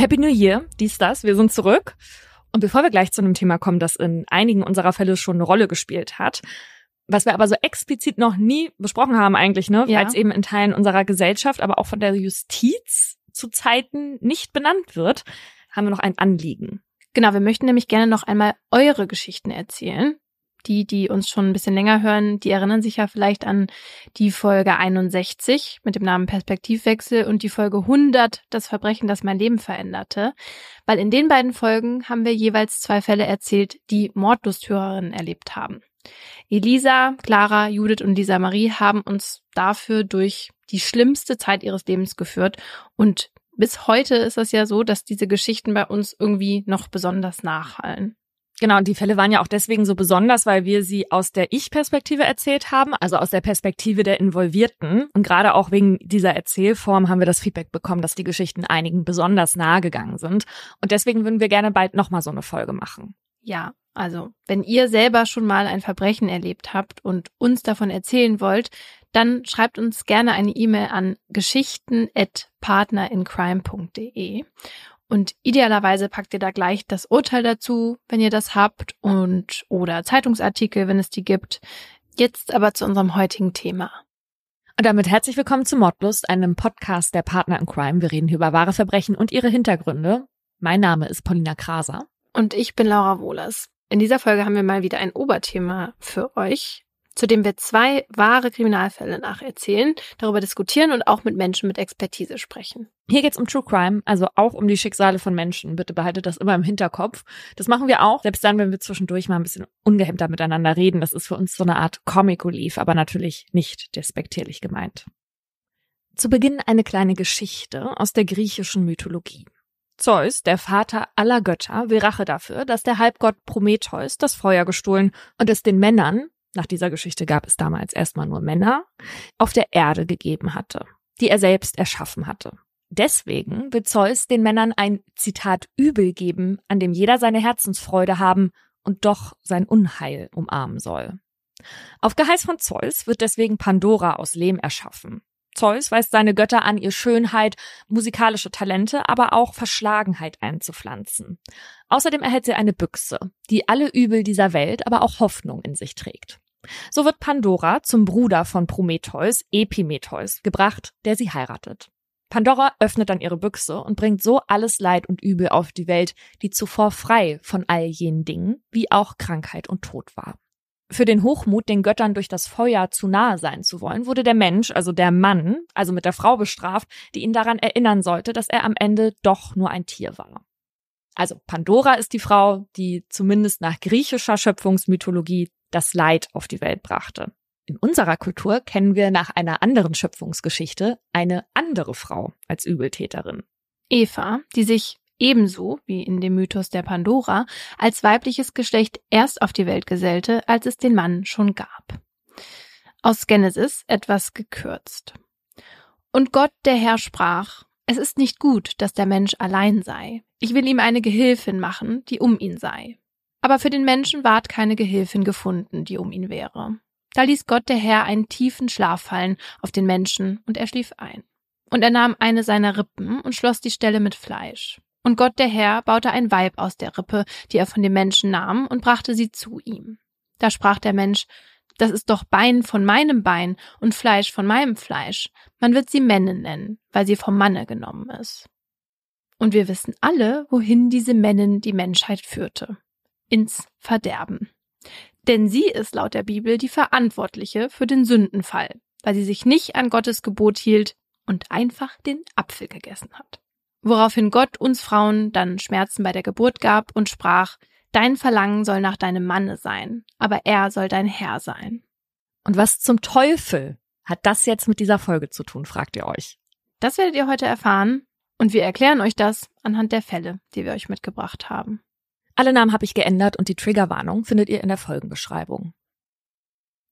Happy New Year, dies, das, wir sind zurück. Und bevor wir gleich zu einem Thema kommen, das in einigen unserer Fälle schon eine Rolle gespielt hat, was wir aber so explizit noch nie besprochen haben eigentlich, ne, ja. weil es eben in Teilen unserer Gesellschaft, aber auch von der Justiz zu Zeiten nicht benannt wird, haben wir noch ein Anliegen. Genau, wir möchten nämlich gerne noch einmal eure Geschichten erzählen. Die, die uns schon ein bisschen länger hören, die erinnern sich ja vielleicht an die Folge 61 mit dem Namen Perspektivwechsel und die Folge 100, das Verbrechen, das mein Leben veränderte. Weil in den beiden Folgen haben wir jeweils zwei Fälle erzählt, die Mordlusthörerinnen erlebt haben. Elisa, Clara, Judith und Lisa Marie haben uns dafür durch die schlimmste Zeit ihres Lebens geführt und bis heute ist es ja so, dass diese Geschichten bei uns irgendwie noch besonders nachhallen. Genau, und die Fälle waren ja auch deswegen so besonders, weil wir sie aus der Ich-Perspektive erzählt haben, also aus der Perspektive der Involvierten. Und gerade auch wegen dieser Erzählform haben wir das Feedback bekommen, dass die Geschichten einigen besonders nahe gegangen sind. Und deswegen würden wir gerne bald nochmal so eine Folge machen. Ja, also wenn ihr selber schon mal ein Verbrechen erlebt habt und uns davon erzählen wollt, dann schreibt uns gerne eine E-Mail an geschichten@partnerincrime.de und idealerweise packt ihr da gleich das Urteil dazu, wenn ihr das habt und oder Zeitungsartikel, wenn es die gibt. Jetzt aber zu unserem heutigen Thema. Und damit herzlich willkommen zu Mordlust, einem Podcast der Partner in Crime. Wir reden hier über wahre Verbrechen und ihre Hintergründe. Mein Name ist Paulina Kraser. Und ich bin Laura Wohlers. In dieser Folge haben wir mal wieder ein Oberthema für euch zu dem wir zwei wahre Kriminalfälle nacherzählen, darüber diskutieren und auch mit Menschen mit Expertise sprechen. Hier geht's um True Crime, also auch um die Schicksale von Menschen. Bitte behaltet das immer im Hinterkopf. Das machen wir auch, selbst dann, wenn wir zwischendurch mal ein bisschen ungehemmter miteinander reden. Das ist für uns so eine Art Comic Relief, aber natürlich nicht despektierlich gemeint. Zu Beginn eine kleine Geschichte aus der griechischen Mythologie. Zeus, der Vater aller Götter, will Rache dafür, dass der Halbgott Prometheus das Feuer gestohlen und es den Männern, nach dieser Geschichte gab es damals erstmal nur Männer, auf der Erde gegeben hatte, die er selbst erschaffen hatte. Deswegen will Zeus den Männern ein Zitat Übel geben, an dem jeder seine Herzensfreude haben und doch sein Unheil umarmen soll. Auf Geheiß von Zeus wird deswegen Pandora aus Lehm erschaffen. Zeus weist seine Götter an, ihr Schönheit, musikalische Talente, aber auch Verschlagenheit einzupflanzen. Außerdem erhält sie eine Büchse, die alle Übel dieser Welt, aber auch Hoffnung in sich trägt. So wird Pandora zum Bruder von Prometheus, Epimetheus, gebracht, der sie heiratet. Pandora öffnet dann ihre Büchse und bringt so alles Leid und Übel auf die Welt, die zuvor frei von all jenen Dingen, wie auch Krankheit und Tod war. Für den Hochmut, den Göttern durch das Feuer zu nahe sein zu wollen, wurde der Mensch, also der Mann, also mit der Frau bestraft, die ihn daran erinnern sollte, dass er am Ende doch nur ein Tier war. Also Pandora ist die Frau, die zumindest nach griechischer Schöpfungsmythologie das Leid auf die Welt brachte. In unserer Kultur kennen wir nach einer anderen Schöpfungsgeschichte eine andere Frau als Übeltäterin. Eva, die sich ebenso wie in dem Mythos der Pandora als weibliches Geschlecht erst auf die Welt gesellte, als es den Mann schon gab. Aus Genesis etwas gekürzt. Und Gott der Herr sprach, es ist nicht gut, dass der Mensch allein sei. Ich will ihm eine Gehilfin machen, die um ihn sei. Aber für den Menschen ward keine Gehilfin gefunden, die um ihn wäre. Da ließ Gott der Herr einen tiefen Schlaf fallen auf den Menschen, und er schlief ein. Und er nahm eine seiner Rippen und schloss die Stelle mit Fleisch. Und Gott der Herr baute ein Weib aus der Rippe, die er von dem Menschen nahm, und brachte sie zu ihm. Da sprach der Mensch, das ist doch Bein von meinem Bein und Fleisch von meinem Fleisch. Man wird sie Männe nennen, weil sie vom Manne genommen ist. Und wir wissen alle, wohin diese Männin die Menschheit führte. Ins Verderben. Denn sie ist laut der Bibel die Verantwortliche für den Sündenfall, weil sie sich nicht an Gottes Gebot hielt und einfach den Apfel gegessen hat woraufhin Gott uns Frauen dann Schmerzen bei der Geburt gab und sprach, Dein Verlangen soll nach deinem Manne sein, aber er soll dein Herr sein. Und was zum Teufel hat das jetzt mit dieser Folge zu tun, fragt ihr euch. Das werdet ihr heute erfahren und wir erklären euch das anhand der Fälle, die wir euch mitgebracht haben. Alle Namen habe ich geändert und die Triggerwarnung findet ihr in der Folgenbeschreibung.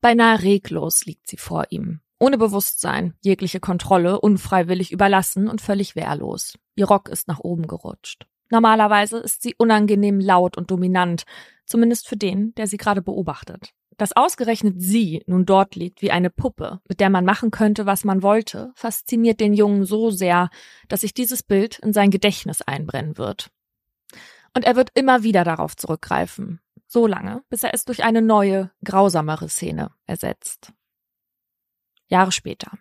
Beinahe reglos liegt sie vor ihm, ohne Bewusstsein, jegliche Kontrolle, unfreiwillig überlassen und völlig wehrlos. Ihr Rock ist nach oben gerutscht. Normalerweise ist sie unangenehm laut und dominant, zumindest für den, der sie gerade beobachtet. Dass ausgerechnet sie nun dort liegt wie eine Puppe, mit der man machen könnte, was man wollte, fasziniert den Jungen so sehr, dass sich dieses Bild in sein Gedächtnis einbrennen wird. Und er wird immer wieder darauf zurückgreifen, so lange, bis er es durch eine neue, grausamere Szene ersetzt. Jahre später.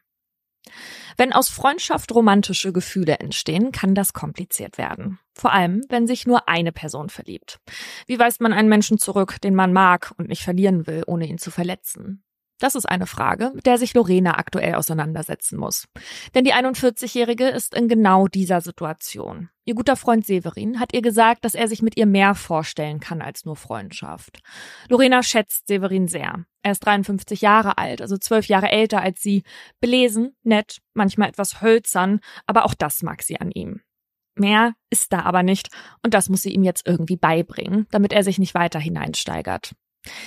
Wenn aus Freundschaft romantische Gefühle entstehen, kann das kompliziert werden. Vor allem, wenn sich nur eine Person verliebt. Wie weist man einen Menschen zurück, den man mag und nicht verlieren will, ohne ihn zu verletzen? Das ist eine Frage, mit der sich Lorena aktuell auseinandersetzen muss. Denn die 41-Jährige ist in genau dieser Situation. Ihr guter Freund Severin hat ihr gesagt, dass er sich mit ihr mehr vorstellen kann als nur Freundschaft. Lorena schätzt Severin sehr. Er ist 53 Jahre alt, also zwölf Jahre älter als sie, belesen, nett, manchmal etwas hölzern, aber auch das mag sie an ihm. Mehr ist da aber nicht, und das muss sie ihm jetzt irgendwie beibringen, damit er sich nicht weiter hineinsteigert.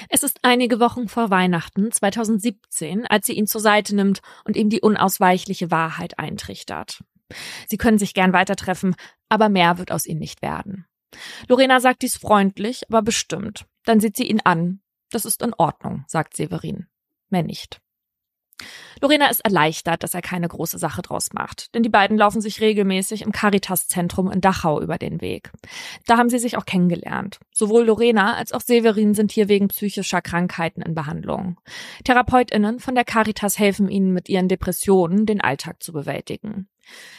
Es ist einige Wochen vor Weihnachten 2017, als sie ihn zur Seite nimmt und ihm die unausweichliche Wahrheit eintrichtert. Sie können sich gern weiter treffen, aber mehr wird aus ihnen nicht werden. Lorena sagt dies freundlich, aber bestimmt. Dann sieht sie ihn an. Das ist in Ordnung, sagt Severin. Mehr nicht. Lorena ist erleichtert, dass er keine große Sache draus macht, denn die beiden laufen sich regelmäßig im Caritas-Zentrum in Dachau über den Weg. Da haben sie sich auch kennengelernt. Sowohl Lorena als auch Severin sind hier wegen psychischer Krankheiten in Behandlung. TherapeutInnen von der Caritas helfen ihnen mit ihren Depressionen, den Alltag zu bewältigen.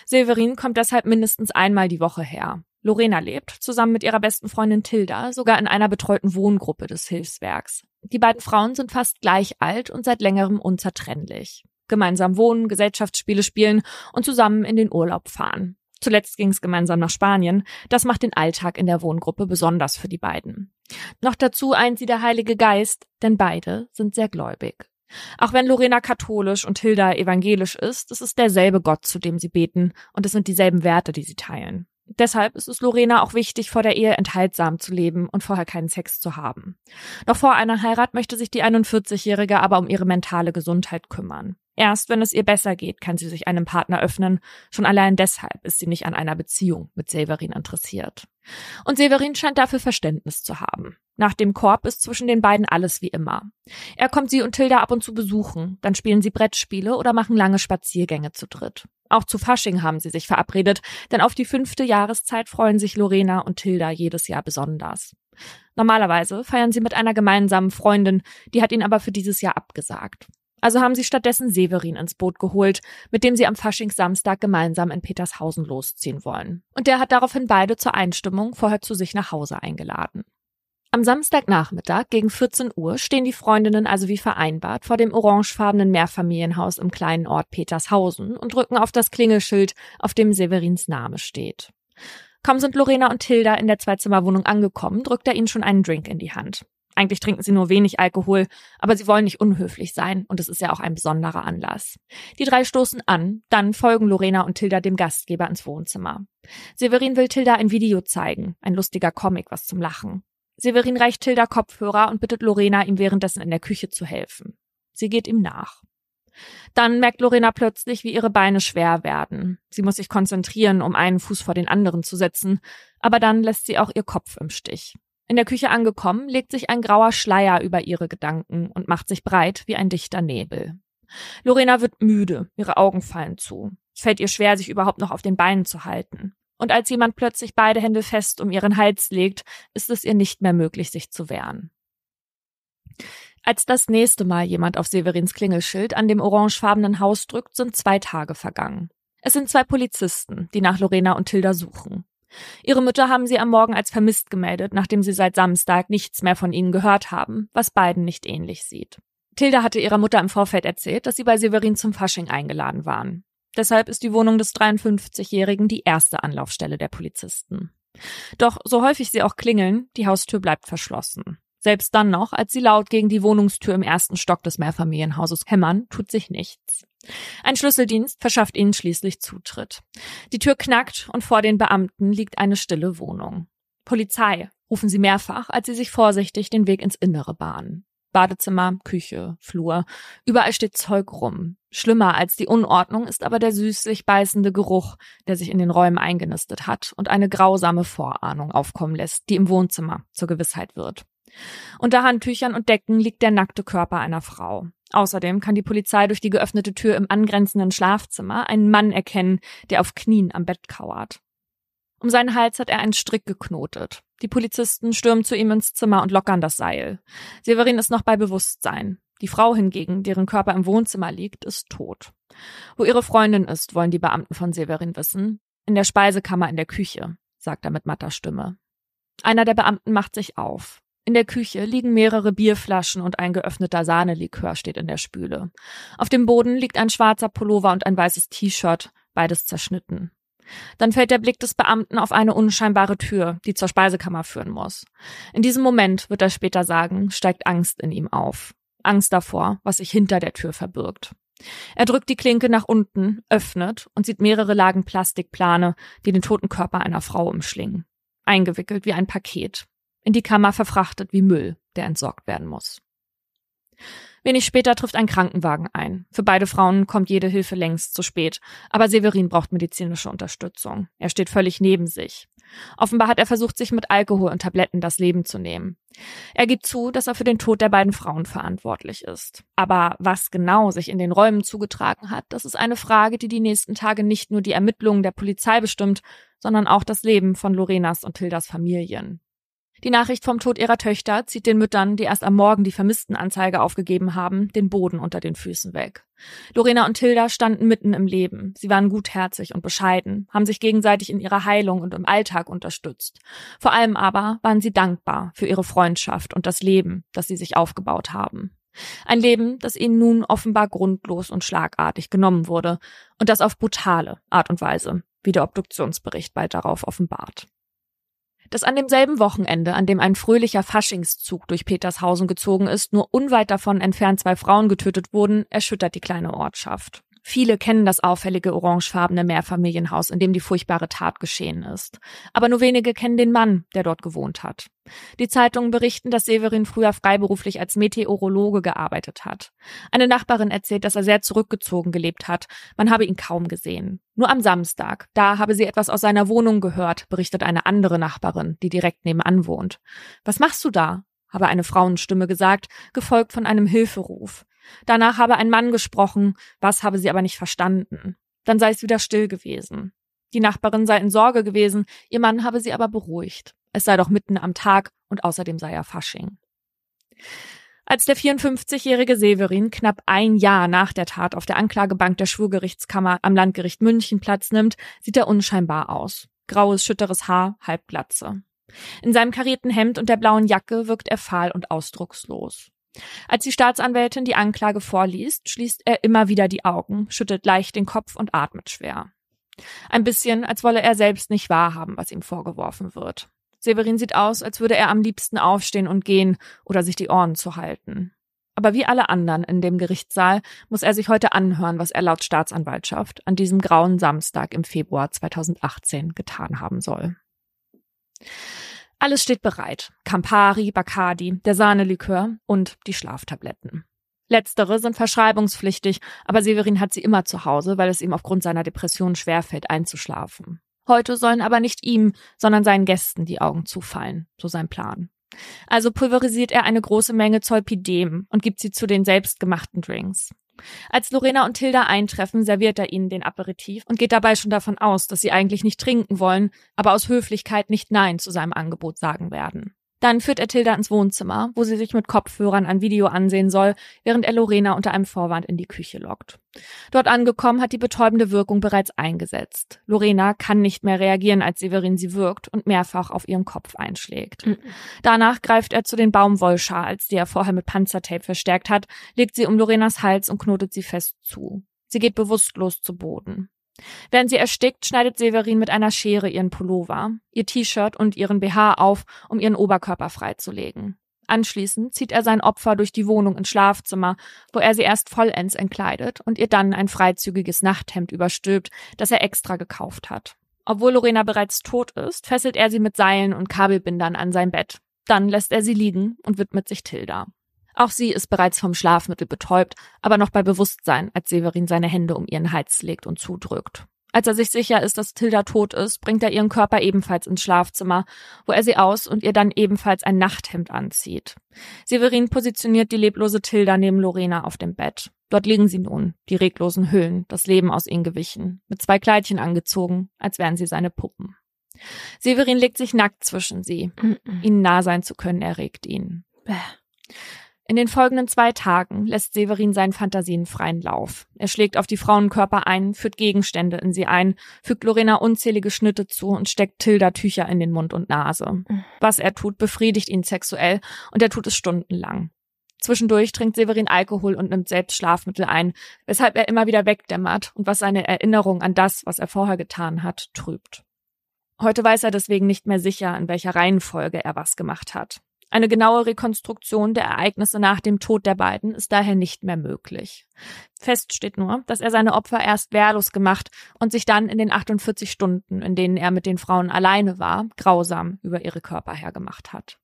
Severin kommt deshalb mindestens einmal die Woche her. Lorena lebt, zusammen mit ihrer besten Freundin Tilda, sogar in einer betreuten Wohngruppe des Hilfswerks. Die beiden Frauen sind fast gleich alt und seit längerem unzertrennlich. Gemeinsam wohnen, Gesellschaftsspiele spielen und zusammen in den Urlaub fahren. Zuletzt ging es gemeinsam nach Spanien. Das macht den Alltag in der Wohngruppe besonders für die beiden. Noch dazu eint sie der Heilige Geist, denn beide sind sehr gläubig. Auch wenn Lorena katholisch und Hilda evangelisch ist, es ist derselbe Gott, zu dem sie beten, und es sind dieselben Werte, die sie teilen. Deshalb ist es Lorena auch wichtig, vor der Ehe enthaltsam zu leben und vorher keinen Sex zu haben. Noch vor einer Heirat möchte sich die 41-Jährige aber um ihre mentale Gesundheit kümmern. Erst wenn es ihr besser geht, kann sie sich einem Partner öffnen. Schon allein deshalb ist sie nicht an einer Beziehung mit Severin interessiert. Und Severin scheint dafür Verständnis zu haben. Nach dem Korb ist zwischen den beiden alles wie immer. Er kommt sie und Tilda ab und zu besuchen, dann spielen sie Brettspiele oder machen lange Spaziergänge zu dritt. Auch zu Fasching haben sie sich verabredet, denn auf die fünfte Jahreszeit freuen sich Lorena und Tilda jedes Jahr besonders. Normalerweise feiern sie mit einer gemeinsamen Freundin, die hat ihn aber für dieses Jahr abgesagt. Also haben sie stattdessen Severin ins Boot geholt, mit dem sie am Faschingssamstag gemeinsam in Petershausen losziehen wollen. Und der hat daraufhin beide zur Einstimmung vorher zu sich nach Hause eingeladen. Am Samstagnachmittag gegen 14 Uhr stehen die Freundinnen also wie vereinbart vor dem orangefarbenen Mehrfamilienhaus im kleinen Ort Petershausen und drücken auf das Klingelschild, auf dem Severins Name steht. Kaum sind Lorena und Tilda in der Zweizimmerwohnung angekommen, drückt er ihnen schon einen Drink in die Hand. Eigentlich trinken sie nur wenig Alkohol, aber sie wollen nicht unhöflich sein und es ist ja auch ein besonderer Anlass. Die drei stoßen an, dann folgen Lorena und Tilda dem Gastgeber ins Wohnzimmer. Severin will Tilda ein Video zeigen, ein lustiger Comic, was zum Lachen. Severin reicht Tilda Kopfhörer und bittet Lorena, ihm währenddessen in der Küche zu helfen. Sie geht ihm nach. Dann merkt Lorena plötzlich, wie ihre Beine schwer werden. Sie muss sich konzentrieren, um einen Fuß vor den anderen zu setzen, aber dann lässt sie auch ihr Kopf im Stich. In der Küche angekommen, legt sich ein grauer Schleier über ihre Gedanken und macht sich breit wie ein dichter Nebel. Lorena wird müde, ihre Augen fallen zu. Es fällt ihr schwer, sich überhaupt noch auf den Beinen zu halten. Und als jemand plötzlich beide Hände fest um ihren Hals legt, ist es ihr nicht mehr möglich, sich zu wehren. Als das nächste Mal jemand auf Severins Klingelschild an dem orangefarbenen Haus drückt, sind zwei Tage vergangen. Es sind zwei Polizisten, die nach Lorena und Tilda suchen. Ihre Mütter haben sie am Morgen als vermisst gemeldet, nachdem sie seit Samstag nichts mehr von ihnen gehört haben, was beiden nicht ähnlich sieht. Tilda hatte ihrer Mutter im Vorfeld erzählt, dass sie bei Severin zum Fasching eingeladen waren. Deshalb ist die Wohnung des 53-Jährigen die erste Anlaufstelle der Polizisten. Doch so häufig sie auch klingeln, die Haustür bleibt verschlossen. Selbst dann noch, als sie laut gegen die Wohnungstür im ersten Stock des Mehrfamilienhauses hämmern, tut sich nichts. Ein Schlüsseldienst verschafft ihnen schließlich Zutritt. Die Tür knackt und vor den Beamten liegt eine stille Wohnung. Polizei, rufen sie mehrfach, als sie sich vorsichtig den Weg ins Innere bahnen. Badezimmer, Küche, Flur, überall steht Zeug rum. Schlimmer als die Unordnung ist aber der süßlich beißende Geruch, der sich in den Räumen eingenistet hat und eine grausame Vorahnung aufkommen lässt, die im Wohnzimmer zur Gewissheit wird. Unter Handtüchern und Decken liegt der nackte Körper einer Frau. Außerdem kann die Polizei durch die geöffnete Tür im angrenzenden Schlafzimmer einen Mann erkennen, der auf Knien am Bett kauert. Um seinen Hals hat er einen Strick geknotet. Die Polizisten stürmen zu ihm ins Zimmer und lockern das Seil. Severin ist noch bei Bewusstsein. Die Frau hingegen, deren Körper im Wohnzimmer liegt, ist tot. Wo ihre Freundin ist, wollen die Beamten von Severin wissen. In der Speisekammer in der Küche, sagt er mit matter Stimme. Einer der Beamten macht sich auf. In der Küche liegen mehrere Bierflaschen und ein geöffneter Sahnelikör steht in der Spüle. Auf dem Boden liegt ein schwarzer Pullover und ein weißes T-Shirt, beides zerschnitten. Dann fällt der Blick des Beamten auf eine unscheinbare Tür, die zur Speisekammer führen muss. In diesem Moment, wird er später sagen, steigt Angst in ihm auf. Angst davor, was sich hinter der Tür verbirgt. Er drückt die Klinke nach unten, öffnet und sieht mehrere Lagen Plastikplane, die den toten Körper einer Frau umschlingen. Eingewickelt wie ein Paket in die Kammer verfrachtet wie Müll, der entsorgt werden muss. Wenig später trifft ein Krankenwagen ein. Für beide Frauen kommt jede Hilfe längst zu spät, aber Severin braucht medizinische Unterstützung. Er steht völlig neben sich. Offenbar hat er versucht, sich mit Alkohol und Tabletten das Leben zu nehmen. Er gibt zu, dass er für den Tod der beiden Frauen verantwortlich ist. Aber was genau sich in den Räumen zugetragen hat, das ist eine Frage, die die nächsten Tage nicht nur die Ermittlungen der Polizei bestimmt, sondern auch das Leben von Lorenas und Hildas Familien. Die Nachricht vom Tod ihrer Töchter zieht den Müttern, die erst am Morgen die Vermisstenanzeige aufgegeben haben, den Boden unter den Füßen weg. Lorena und Tilda standen mitten im Leben. Sie waren gutherzig und bescheiden, haben sich gegenseitig in ihrer Heilung und im Alltag unterstützt. Vor allem aber waren sie dankbar für ihre Freundschaft und das Leben, das sie sich aufgebaut haben. Ein Leben, das ihnen nun offenbar grundlos und schlagartig genommen wurde und das auf brutale Art und Weise, wie der Obduktionsbericht bald darauf offenbart dass an demselben Wochenende, an dem ein fröhlicher Faschingszug durch Petershausen gezogen ist, nur unweit davon entfernt zwei Frauen getötet wurden, erschüttert die kleine Ortschaft. Viele kennen das auffällige orangefarbene Mehrfamilienhaus, in dem die furchtbare Tat geschehen ist. Aber nur wenige kennen den Mann, der dort gewohnt hat. Die Zeitungen berichten, dass Severin früher freiberuflich als Meteorologe gearbeitet hat. Eine Nachbarin erzählt, dass er sehr zurückgezogen gelebt hat. Man habe ihn kaum gesehen. Nur am Samstag, da habe sie etwas aus seiner Wohnung gehört, berichtet eine andere Nachbarin, die direkt nebenan wohnt. Was machst du da? habe eine Frauenstimme gesagt, gefolgt von einem Hilferuf. Danach habe ein Mann gesprochen, was habe sie aber nicht verstanden. Dann sei es wieder still gewesen. Die Nachbarin sei in Sorge gewesen, ihr Mann habe sie aber beruhigt. Es sei doch mitten am Tag und außerdem sei er Fasching. Als der 54-jährige Severin knapp ein Jahr nach der Tat auf der Anklagebank der Schwurgerichtskammer am Landgericht München Platz nimmt, sieht er unscheinbar aus. Graues, schütteres Haar, Halbglatze. In seinem karierten Hemd und der blauen Jacke wirkt er fahl und ausdruckslos. Als die Staatsanwältin die Anklage vorliest, schließt er immer wieder die Augen, schüttelt leicht den Kopf und atmet schwer. Ein bisschen, als wolle er selbst nicht wahrhaben, was ihm vorgeworfen wird. Severin sieht aus, als würde er am liebsten aufstehen und gehen oder sich die Ohren zu halten. Aber wie alle anderen in dem Gerichtssaal muss er sich heute anhören, was er laut Staatsanwaltschaft an diesem grauen Samstag im Februar 2018 getan haben soll. Alles steht bereit. Campari, Bacardi, der Sahnelikör und die Schlaftabletten. Letztere sind verschreibungspflichtig, aber Severin hat sie immer zu Hause, weil es ihm aufgrund seiner Depression schwerfällt, einzuschlafen. Heute sollen aber nicht ihm, sondern seinen Gästen die Augen zufallen, so sein Plan. Also pulverisiert er eine große Menge Zolpidem und gibt sie zu den selbstgemachten Drinks. Als Lorena und Tilda eintreffen, serviert er ihnen den Aperitif und geht dabei schon davon aus, dass sie eigentlich nicht trinken wollen, aber aus Höflichkeit nicht Nein zu seinem Angebot sagen werden. Dann führt er Tilda ins Wohnzimmer, wo sie sich mit Kopfhörern ein Video ansehen soll, während er Lorena unter einem Vorwand in die Küche lockt. Dort angekommen hat die betäubende Wirkung bereits eingesetzt. Lorena kann nicht mehr reagieren, als Severin sie wirkt und mehrfach auf ihren Kopf einschlägt. Mhm. Danach greift er zu den Baumwollschals, die er vorher mit Panzertape verstärkt hat, legt sie um Lorenas Hals und knotet sie fest zu. Sie geht bewusstlos zu Boden. Während sie erstickt, schneidet Severin mit einer Schere ihren Pullover, ihr T-Shirt und ihren BH auf, um ihren Oberkörper freizulegen. Anschließend zieht er sein Opfer durch die Wohnung ins Schlafzimmer, wo er sie erst vollends entkleidet und ihr dann ein freizügiges Nachthemd überstülpt, das er extra gekauft hat. Obwohl Lorena bereits tot ist, fesselt er sie mit Seilen und Kabelbindern an sein Bett. Dann lässt er sie liegen und widmet sich Tilda. Auch sie ist bereits vom Schlafmittel betäubt, aber noch bei Bewusstsein, als Severin seine Hände um ihren Hals legt und zudrückt. Als er sich sicher ist, dass Tilda tot ist, bringt er ihren Körper ebenfalls ins Schlafzimmer, wo er sie aus und ihr dann ebenfalls ein Nachthemd anzieht. Severin positioniert die leblose Tilda neben Lorena auf dem Bett. Dort liegen sie nun, die reglosen Hüllen, das Leben aus ihnen gewichen, mit zwei Kleidchen angezogen, als wären sie seine Puppen. Severin legt sich nackt zwischen sie. Mm -mm. Ihnen nah sein zu können, erregt ihn. Bäh. In den folgenden zwei Tagen lässt Severin seinen Fantasien freien Lauf. Er schlägt auf die Frauenkörper ein, führt Gegenstände in sie ein, fügt Lorena unzählige Schnitte zu und steckt Tilda Tücher in den Mund und Nase. Was er tut, befriedigt ihn sexuell und er tut es stundenlang. Zwischendurch trinkt Severin Alkohol und nimmt selbst Schlafmittel ein, weshalb er immer wieder wegdämmert und was seine Erinnerung an das, was er vorher getan hat, trübt. Heute weiß er deswegen nicht mehr sicher, in welcher Reihenfolge er was gemacht hat. Eine genaue Rekonstruktion der Ereignisse nach dem Tod der beiden ist daher nicht mehr möglich. Fest steht nur, dass er seine Opfer erst wehrlos gemacht und sich dann in den 48 Stunden, in denen er mit den Frauen alleine war, grausam über ihre Körper hergemacht hat.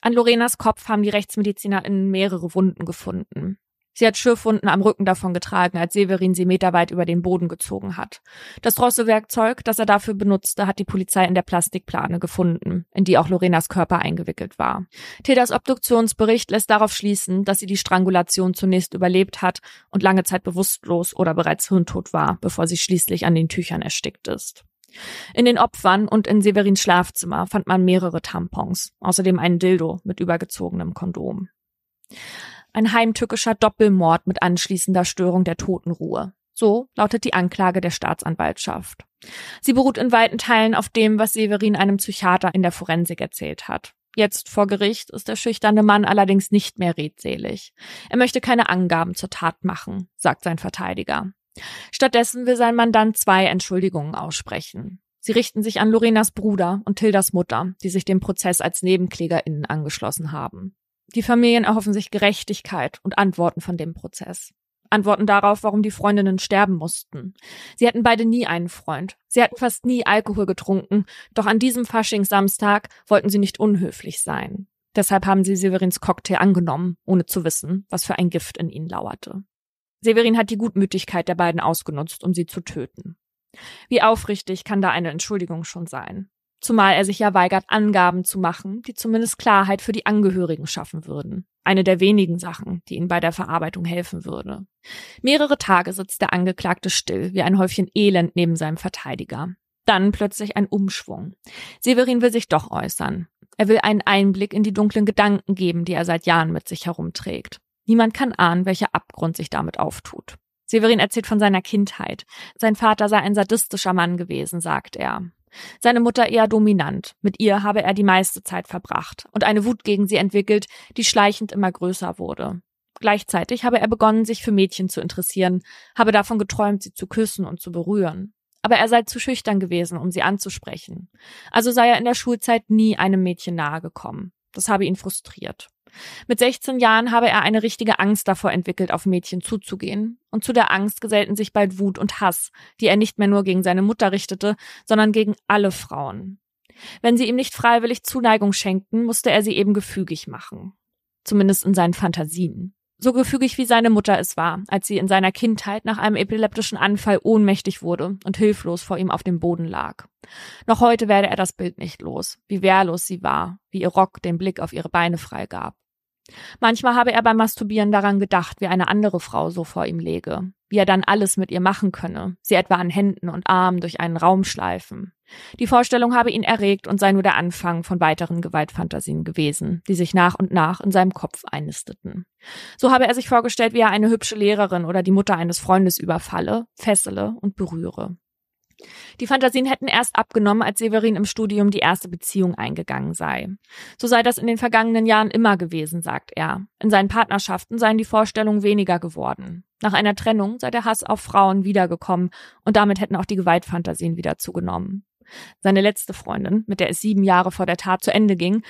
An Lorenas Kopf haben die RechtsmedizinerInnen mehrere Wunden gefunden. Sie hat Schürfwunden am Rücken davon getragen, als Severin sie meterweit über den Boden gezogen hat. Das Drosselwerkzeug, das er dafür benutzte, hat die Polizei in der Plastikplane gefunden, in die auch Lorenas Körper eingewickelt war. Tedas Obduktionsbericht lässt darauf schließen, dass sie die Strangulation zunächst überlebt hat und lange Zeit bewusstlos oder bereits hirntot war, bevor sie schließlich an den Tüchern erstickt ist. In den Opfern und in Severins Schlafzimmer fand man mehrere Tampons, außerdem einen Dildo mit übergezogenem Kondom. Ein heimtückischer Doppelmord mit anschließender Störung der Totenruhe. So lautet die Anklage der Staatsanwaltschaft. Sie beruht in weiten Teilen auf dem, was Severin einem Psychiater in der Forensik erzählt hat. Jetzt vor Gericht ist der schüchterne Mann allerdings nicht mehr redselig. Er möchte keine Angaben zur Tat machen, sagt sein Verteidiger. Stattdessen will sein Mandant zwei Entschuldigungen aussprechen. Sie richten sich an Lorenas Bruder und Tildas Mutter, die sich dem Prozess als NebenklägerInnen angeschlossen haben. Die Familien erhoffen sich Gerechtigkeit und Antworten von dem Prozess. Antworten darauf, warum die Freundinnen sterben mussten. Sie hatten beide nie einen Freund. Sie hatten fast nie Alkohol getrunken, doch an diesem Faschingssamstag wollten sie nicht unhöflich sein. Deshalb haben sie Severins Cocktail angenommen, ohne zu wissen, was für ein Gift in ihnen lauerte. Severin hat die Gutmütigkeit der beiden ausgenutzt, um sie zu töten. Wie aufrichtig kann da eine Entschuldigung schon sein? Zumal er sich ja weigert, Angaben zu machen, die zumindest Klarheit für die Angehörigen schaffen würden. Eine der wenigen Sachen, die ihm bei der Verarbeitung helfen würde. Mehrere Tage sitzt der Angeklagte still, wie ein Häufchen Elend neben seinem Verteidiger. Dann plötzlich ein Umschwung. Severin will sich doch äußern. Er will einen Einblick in die dunklen Gedanken geben, die er seit Jahren mit sich herumträgt. Niemand kann ahnen, welcher Abgrund sich damit auftut. Severin erzählt von seiner Kindheit. Sein Vater sei ein sadistischer Mann gewesen, sagt er. Seine Mutter eher dominant. Mit ihr habe er die meiste Zeit verbracht und eine Wut gegen sie entwickelt, die schleichend immer größer wurde. Gleichzeitig habe er begonnen, sich für Mädchen zu interessieren, habe davon geträumt, sie zu küssen und zu berühren. Aber er sei zu schüchtern gewesen, um sie anzusprechen. Also sei er in der Schulzeit nie einem Mädchen nahe gekommen. Das habe ihn frustriert. Mit 16 Jahren habe er eine richtige Angst davor entwickelt, auf Mädchen zuzugehen. Und zu der Angst gesellten sich bald Wut und Hass, die er nicht mehr nur gegen seine Mutter richtete, sondern gegen alle Frauen. Wenn sie ihm nicht freiwillig Zuneigung schenkten, musste er sie eben gefügig machen. Zumindest in seinen Fantasien. So gefügig wie seine Mutter es war, als sie in seiner Kindheit nach einem epileptischen Anfall ohnmächtig wurde und hilflos vor ihm auf dem Boden lag. Noch heute werde er das Bild nicht los, wie wehrlos sie war, wie ihr Rock den Blick auf ihre Beine freigab. Manchmal habe er beim Masturbieren daran gedacht, wie eine andere Frau so vor ihm läge, wie er dann alles mit ihr machen könne, sie etwa an Händen und Armen durch einen Raum schleifen. Die Vorstellung habe ihn erregt und sei nur der Anfang von weiteren Gewaltfantasien gewesen, die sich nach und nach in seinem Kopf einnisteten. So habe er sich vorgestellt, wie er eine hübsche Lehrerin oder die Mutter eines Freundes überfalle, fessele und berühre. Die Fantasien hätten erst abgenommen, als Severin im Studium die erste Beziehung eingegangen sei. So sei das in den vergangenen Jahren immer gewesen, sagt er. In seinen Partnerschaften seien die Vorstellungen weniger geworden. Nach einer Trennung sei der Hass auf Frauen wiedergekommen und damit hätten auch die Gewaltfantasien wieder zugenommen. Seine letzte Freundin, mit der es sieben Jahre vor der Tat zu Ende ging,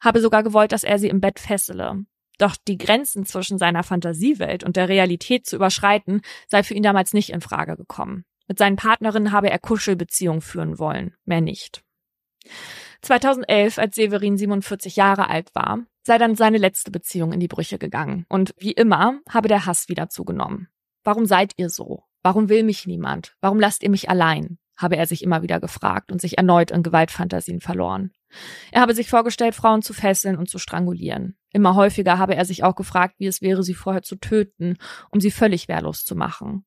habe sogar gewollt, dass er sie im Bett fessele. Doch die Grenzen zwischen seiner Fantasiewelt und der Realität zu überschreiten, sei für ihn damals nicht in Frage gekommen. Mit seinen Partnerinnen habe er Kuschelbeziehungen führen wollen, mehr nicht. 2011, als Severin 47 Jahre alt war, sei dann seine letzte Beziehung in die Brüche gegangen. Und wie immer habe der Hass wieder zugenommen. Warum seid ihr so? Warum will mich niemand? Warum lasst ihr mich allein? habe er sich immer wieder gefragt und sich erneut in Gewaltfantasien verloren. Er habe sich vorgestellt, Frauen zu fesseln und zu strangulieren. Immer häufiger habe er sich auch gefragt, wie es wäre, sie vorher zu töten, um sie völlig wehrlos zu machen.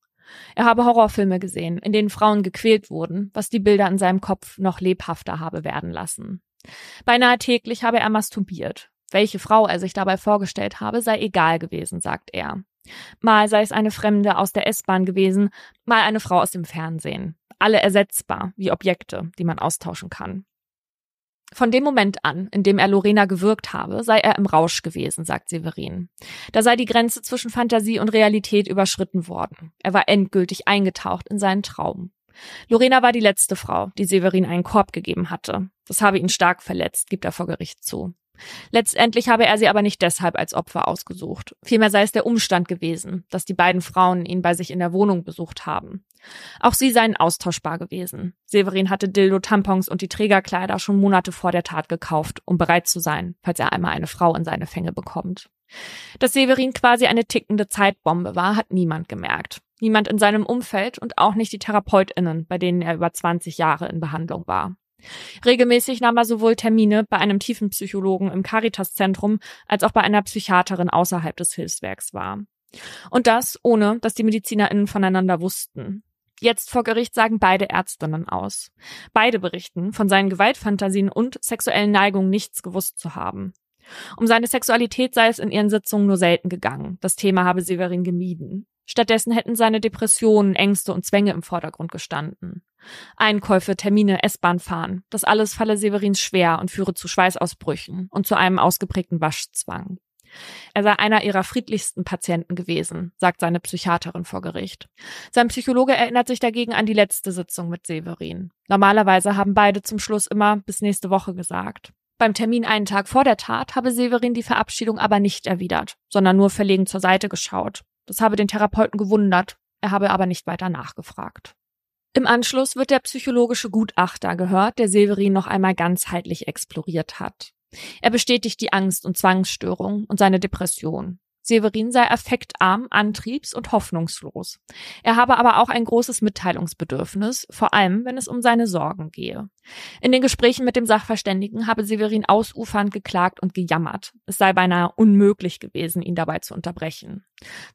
Er habe Horrorfilme gesehen, in denen Frauen gequält wurden, was die Bilder in seinem Kopf noch lebhafter habe werden lassen. Beinahe täglich habe er masturbiert. Welche Frau er sich dabei vorgestellt habe, sei egal gewesen, sagt er. Mal sei es eine Fremde aus der S-Bahn gewesen, mal eine Frau aus dem Fernsehen. Alle ersetzbar, wie Objekte, die man austauschen kann. Von dem Moment an, in dem er Lorena gewirkt habe, sei er im Rausch gewesen, sagt Severin. Da sei die Grenze zwischen Fantasie und Realität überschritten worden. Er war endgültig eingetaucht in seinen Traum. Lorena war die letzte Frau, die Severin einen Korb gegeben hatte. Das habe ihn stark verletzt, gibt er vor Gericht zu. Letztendlich habe er sie aber nicht deshalb als Opfer ausgesucht. Vielmehr sei es der Umstand gewesen, dass die beiden Frauen ihn bei sich in der Wohnung besucht haben. Auch sie seien austauschbar gewesen. Severin hatte Dildo-Tampons und die Trägerkleider schon Monate vor der Tat gekauft, um bereit zu sein, falls er einmal eine Frau in seine Fänge bekommt. Dass Severin quasi eine tickende Zeitbombe war, hat niemand gemerkt. Niemand in seinem Umfeld und auch nicht die TherapeutInnen, bei denen er über 20 Jahre in Behandlung war. Regelmäßig nahm er sowohl Termine bei einem Tiefenpsychologen im Caritas-Zentrum als auch bei einer Psychiaterin außerhalb des Hilfswerks wahr. Und das ohne, dass die MedizinerInnen voneinander wussten. Jetzt vor Gericht sagen beide Ärztinnen aus. Beide berichten, von seinen Gewaltfantasien und sexuellen Neigungen nichts gewusst zu haben. Um seine Sexualität sei es in ihren Sitzungen nur selten gegangen. Das Thema habe Severin gemieden. Stattdessen hätten seine Depressionen, Ängste und Zwänge im Vordergrund gestanden. Einkäufe, Termine, S-Bahn fahren, das alles falle Severins schwer und führe zu Schweißausbrüchen und zu einem ausgeprägten Waschzwang. Er sei einer ihrer friedlichsten Patienten gewesen, sagt seine Psychiaterin vor Gericht. Sein Psychologe erinnert sich dagegen an die letzte Sitzung mit Severin. Normalerweise haben beide zum Schluss immer bis nächste Woche gesagt. Beim Termin einen Tag vor der Tat habe Severin die Verabschiedung aber nicht erwidert, sondern nur verlegen zur Seite geschaut. Das habe den Therapeuten gewundert, er habe aber nicht weiter nachgefragt. Im Anschluss wird der psychologische Gutachter gehört, der Severin noch einmal ganzheitlich exploriert hat. Er bestätigt die Angst- und Zwangsstörung und seine Depression. Severin sei affektarm, antriebs- und hoffnungslos. Er habe aber auch ein großes Mitteilungsbedürfnis, vor allem wenn es um seine Sorgen gehe. In den Gesprächen mit dem Sachverständigen habe Severin ausufernd geklagt und gejammert. Es sei beinahe unmöglich gewesen, ihn dabei zu unterbrechen.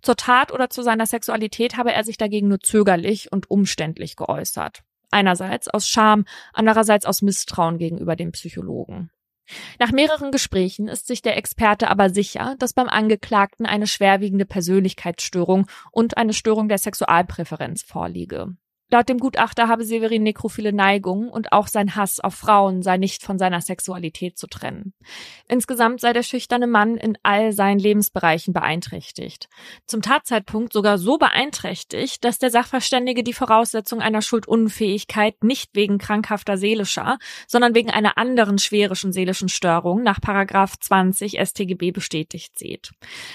Zur Tat oder zu seiner Sexualität habe er sich dagegen nur zögerlich und umständlich geäußert. Einerseits aus Scham, andererseits aus Misstrauen gegenüber dem Psychologen. Nach mehreren Gesprächen ist sich der Experte aber sicher, dass beim Angeklagten eine schwerwiegende Persönlichkeitsstörung und eine Störung der Sexualpräferenz vorliege. Laut dem Gutachter habe Severin nekrophile Neigungen und auch sein Hass auf Frauen sei nicht von seiner Sexualität zu trennen. Insgesamt sei der schüchterne Mann in all seinen Lebensbereichen beeinträchtigt. Zum Tatzeitpunkt sogar so beeinträchtigt, dass der Sachverständige die Voraussetzung einer Schuldunfähigkeit nicht wegen krankhafter seelischer, sondern wegen einer anderen schwerischen seelischen Störung nach Paragraph 20 StGB bestätigt sieht.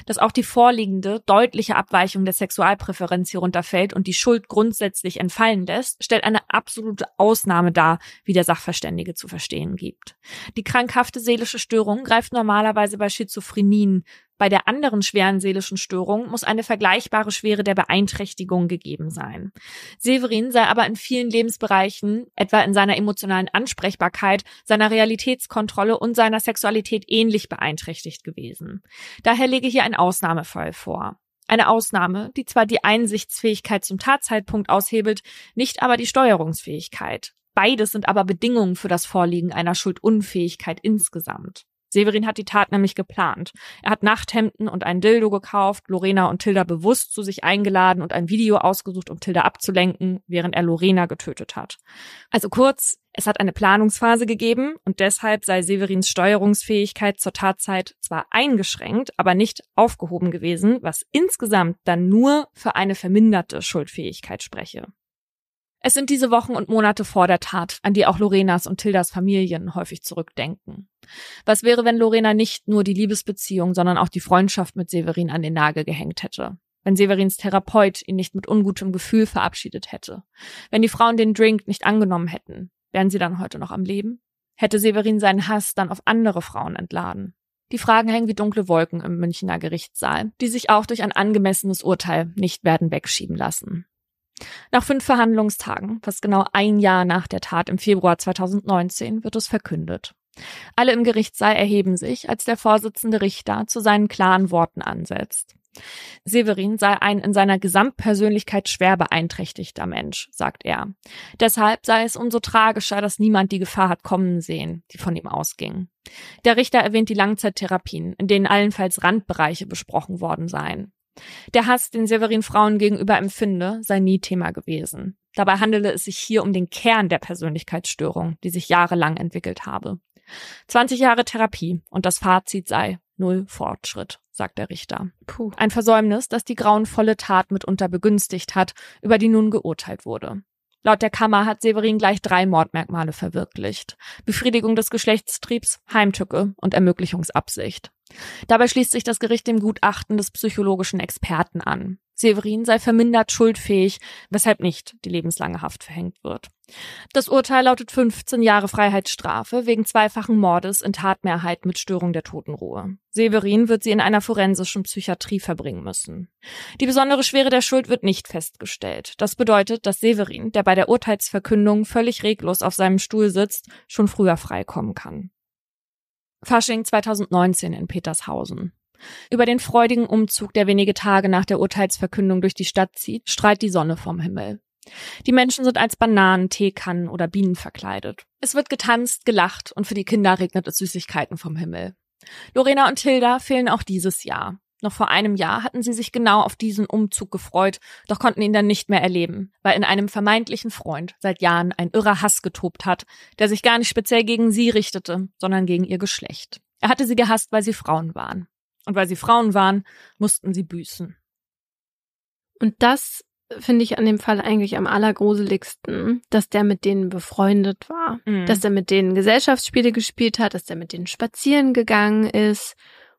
Dass auch die vorliegende deutliche Abweichung der Sexualpräferenz hierunter fällt und die Schuld grundsätzlich entfallen fallen lässt, stellt eine absolute Ausnahme dar, wie der Sachverständige zu verstehen gibt. Die krankhafte seelische Störung greift normalerweise bei Schizophrenien. Bei der anderen schweren seelischen Störung muss eine vergleichbare Schwere der Beeinträchtigung gegeben sein. Severin sei aber in vielen Lebensbereichen, etwa in seiner emotionalen Ansprechbarkeit, seiner Realitätskontrolle und seiner Sexualität ähnlich beeinträchtigt gewesen. Daher lege hier ein Ausnahmefall vor. Eine Ausnahme, die zwar die Einsichtsfähigkeit zum Tatzeitpunkt aushebelt, nicht aber die Steuerungsfähigkeit. Beides sind aber Bedingungen für das Vorliegen einer Schuldunfähigkeit insgesamt. Severin hat die Tat nämlich geplant. Er hat Nachthemden und ein Dildo gekauft, Lorena und Tilda bewusst zu sich eingeladen und ein Video ausgesucht, um Tilda abzulenken, während er Lorena getötet hat. Also kurz, es hat eine Planungsphase gegeben und deshalb sei Severins Steuerungsfähigkeit zur Tatzeit zwar eingeschränkt, aber nicht aufgehoben gewesen, was insgesamt dann nur für eine verminderte Schuldfähigkeit spreche. Es sind diese Wochen und Monate vor der Tat, an die auch Lorenas und Tildas Familien häufig zurückdenken. Was wäre, wenn Lorena nicht nur die Liebesbeziehung, sondern auch die Freundschaft mit Severin an den Nagel gehängt hätte? Wenn Severins Therapeut ihn nicht mit ungutem Gefühl verabschiedet hätte? Wenn die Frauen den Drink nicht angenommen hätten? Wären sie dann heute noch am Leben? Hätte Severin seinen Hass dann auf andere Frauen entladen? Die Fragen hängen wie dunkle Wolken im Münchner Gerichtssaal, die sich auch durch ein angemessenes Urteil nicht werden wegschieben lassen. Nach fünf Verhandlungstagen, fast genau ein Jahr nach der Tat im Februar 2019, wird es verkündet. Alle im Gerichtssaal erheben sich, als der Vorsitzende Richter zu seinen klaren Worten ansetzt. Severin sei ein in seiner Gesamtpersönlichkeit schwer beeinträchtigter Mensch, sagt er. Deshalb sei es umso tragischer, dass niemand die Gefahr hat kommen sehen, die von ihm ausging. Der Richter erwähnt die Langzeittherapien, in denen allenfalls Randbereiche besprochen worden seien. Der Hass, den Severin Frauen gegenüber empfinde, sei nie Thema gewesen. Dabei handele es sich hier um den Kern der Persönlichkeitsstörung, die sich jahrelang entwickelt habe. 20 Jahre Therapie und das Fazit sei null Fortschritt, sagt der Richter. Puh. Ein Versäumnis, das die grauenvolle Tat mitunter begünstigt hat, über die nun geurteilt wurde. Laut der Kammer hat Severin gleich drei Mordmerkmale verwirklicht. Befriedigung des Geschlechtstriebs, Heimtücke und Ermöglichungsabsicht. Dabei schließt sich das Gericht dem Gutachten des psychologischen Experten an. Severin sei vermindert schuldfähig, weshalb nicht die lebenslange Haft verhängt wird. Das Urteil lautet 15 Jahre Freiheitsstrafe wegen zweifachen Mordes in Tatmehrheit mit Störung der Totenruhe. Severin wird sie in einer forensischen Psychiatrie verbringen müssen. Die besondere Schwere der Schuld wird nicht festgestellt. Das bedeutet, dass Severin, der bei der Urteilsverkündung völlig reglos auf seinem Stuhl sitzt, schon früher freikommen kann. Fasching 2019 in Petershausen. Über den freudigen Umzug, der wenige Tage nach der Urteilsverkündung durch die Stadt zieht, strahlt die Sonne vom Himmel. Die Menschen sind als Bananen, Teekannen oder Bienen verkleidet. Es wird getanzt, gelacht und für die Kinder regnet es Süßigkeiten vom Himmel. Lorena und Hilda fehlen auch dieses Jahr. Noch vor einem Jahr hatten sie sich genau auf diesen Umzug gefreut, doch konnten ihn dann nicht mehr erleben, weil in einem vermeintlichen Freund seit Jahren ein irrer Hass getobt hat, der sich gar nicht speziell gegen sie richtete, sondern gegen ihr Geschlecht. Er hatte sie gehasst, weil sie Frauen waren. Und weil sie Frauen waren, mussten sie büßen. Und das finde ich an dem Fall eigentlich am allergruseligsten, dass der mit denen befreundet war, mhm. dass er mit denen Gesellschaftsspiele gespielt hat, dass er mit denen spazieren gegangen ist,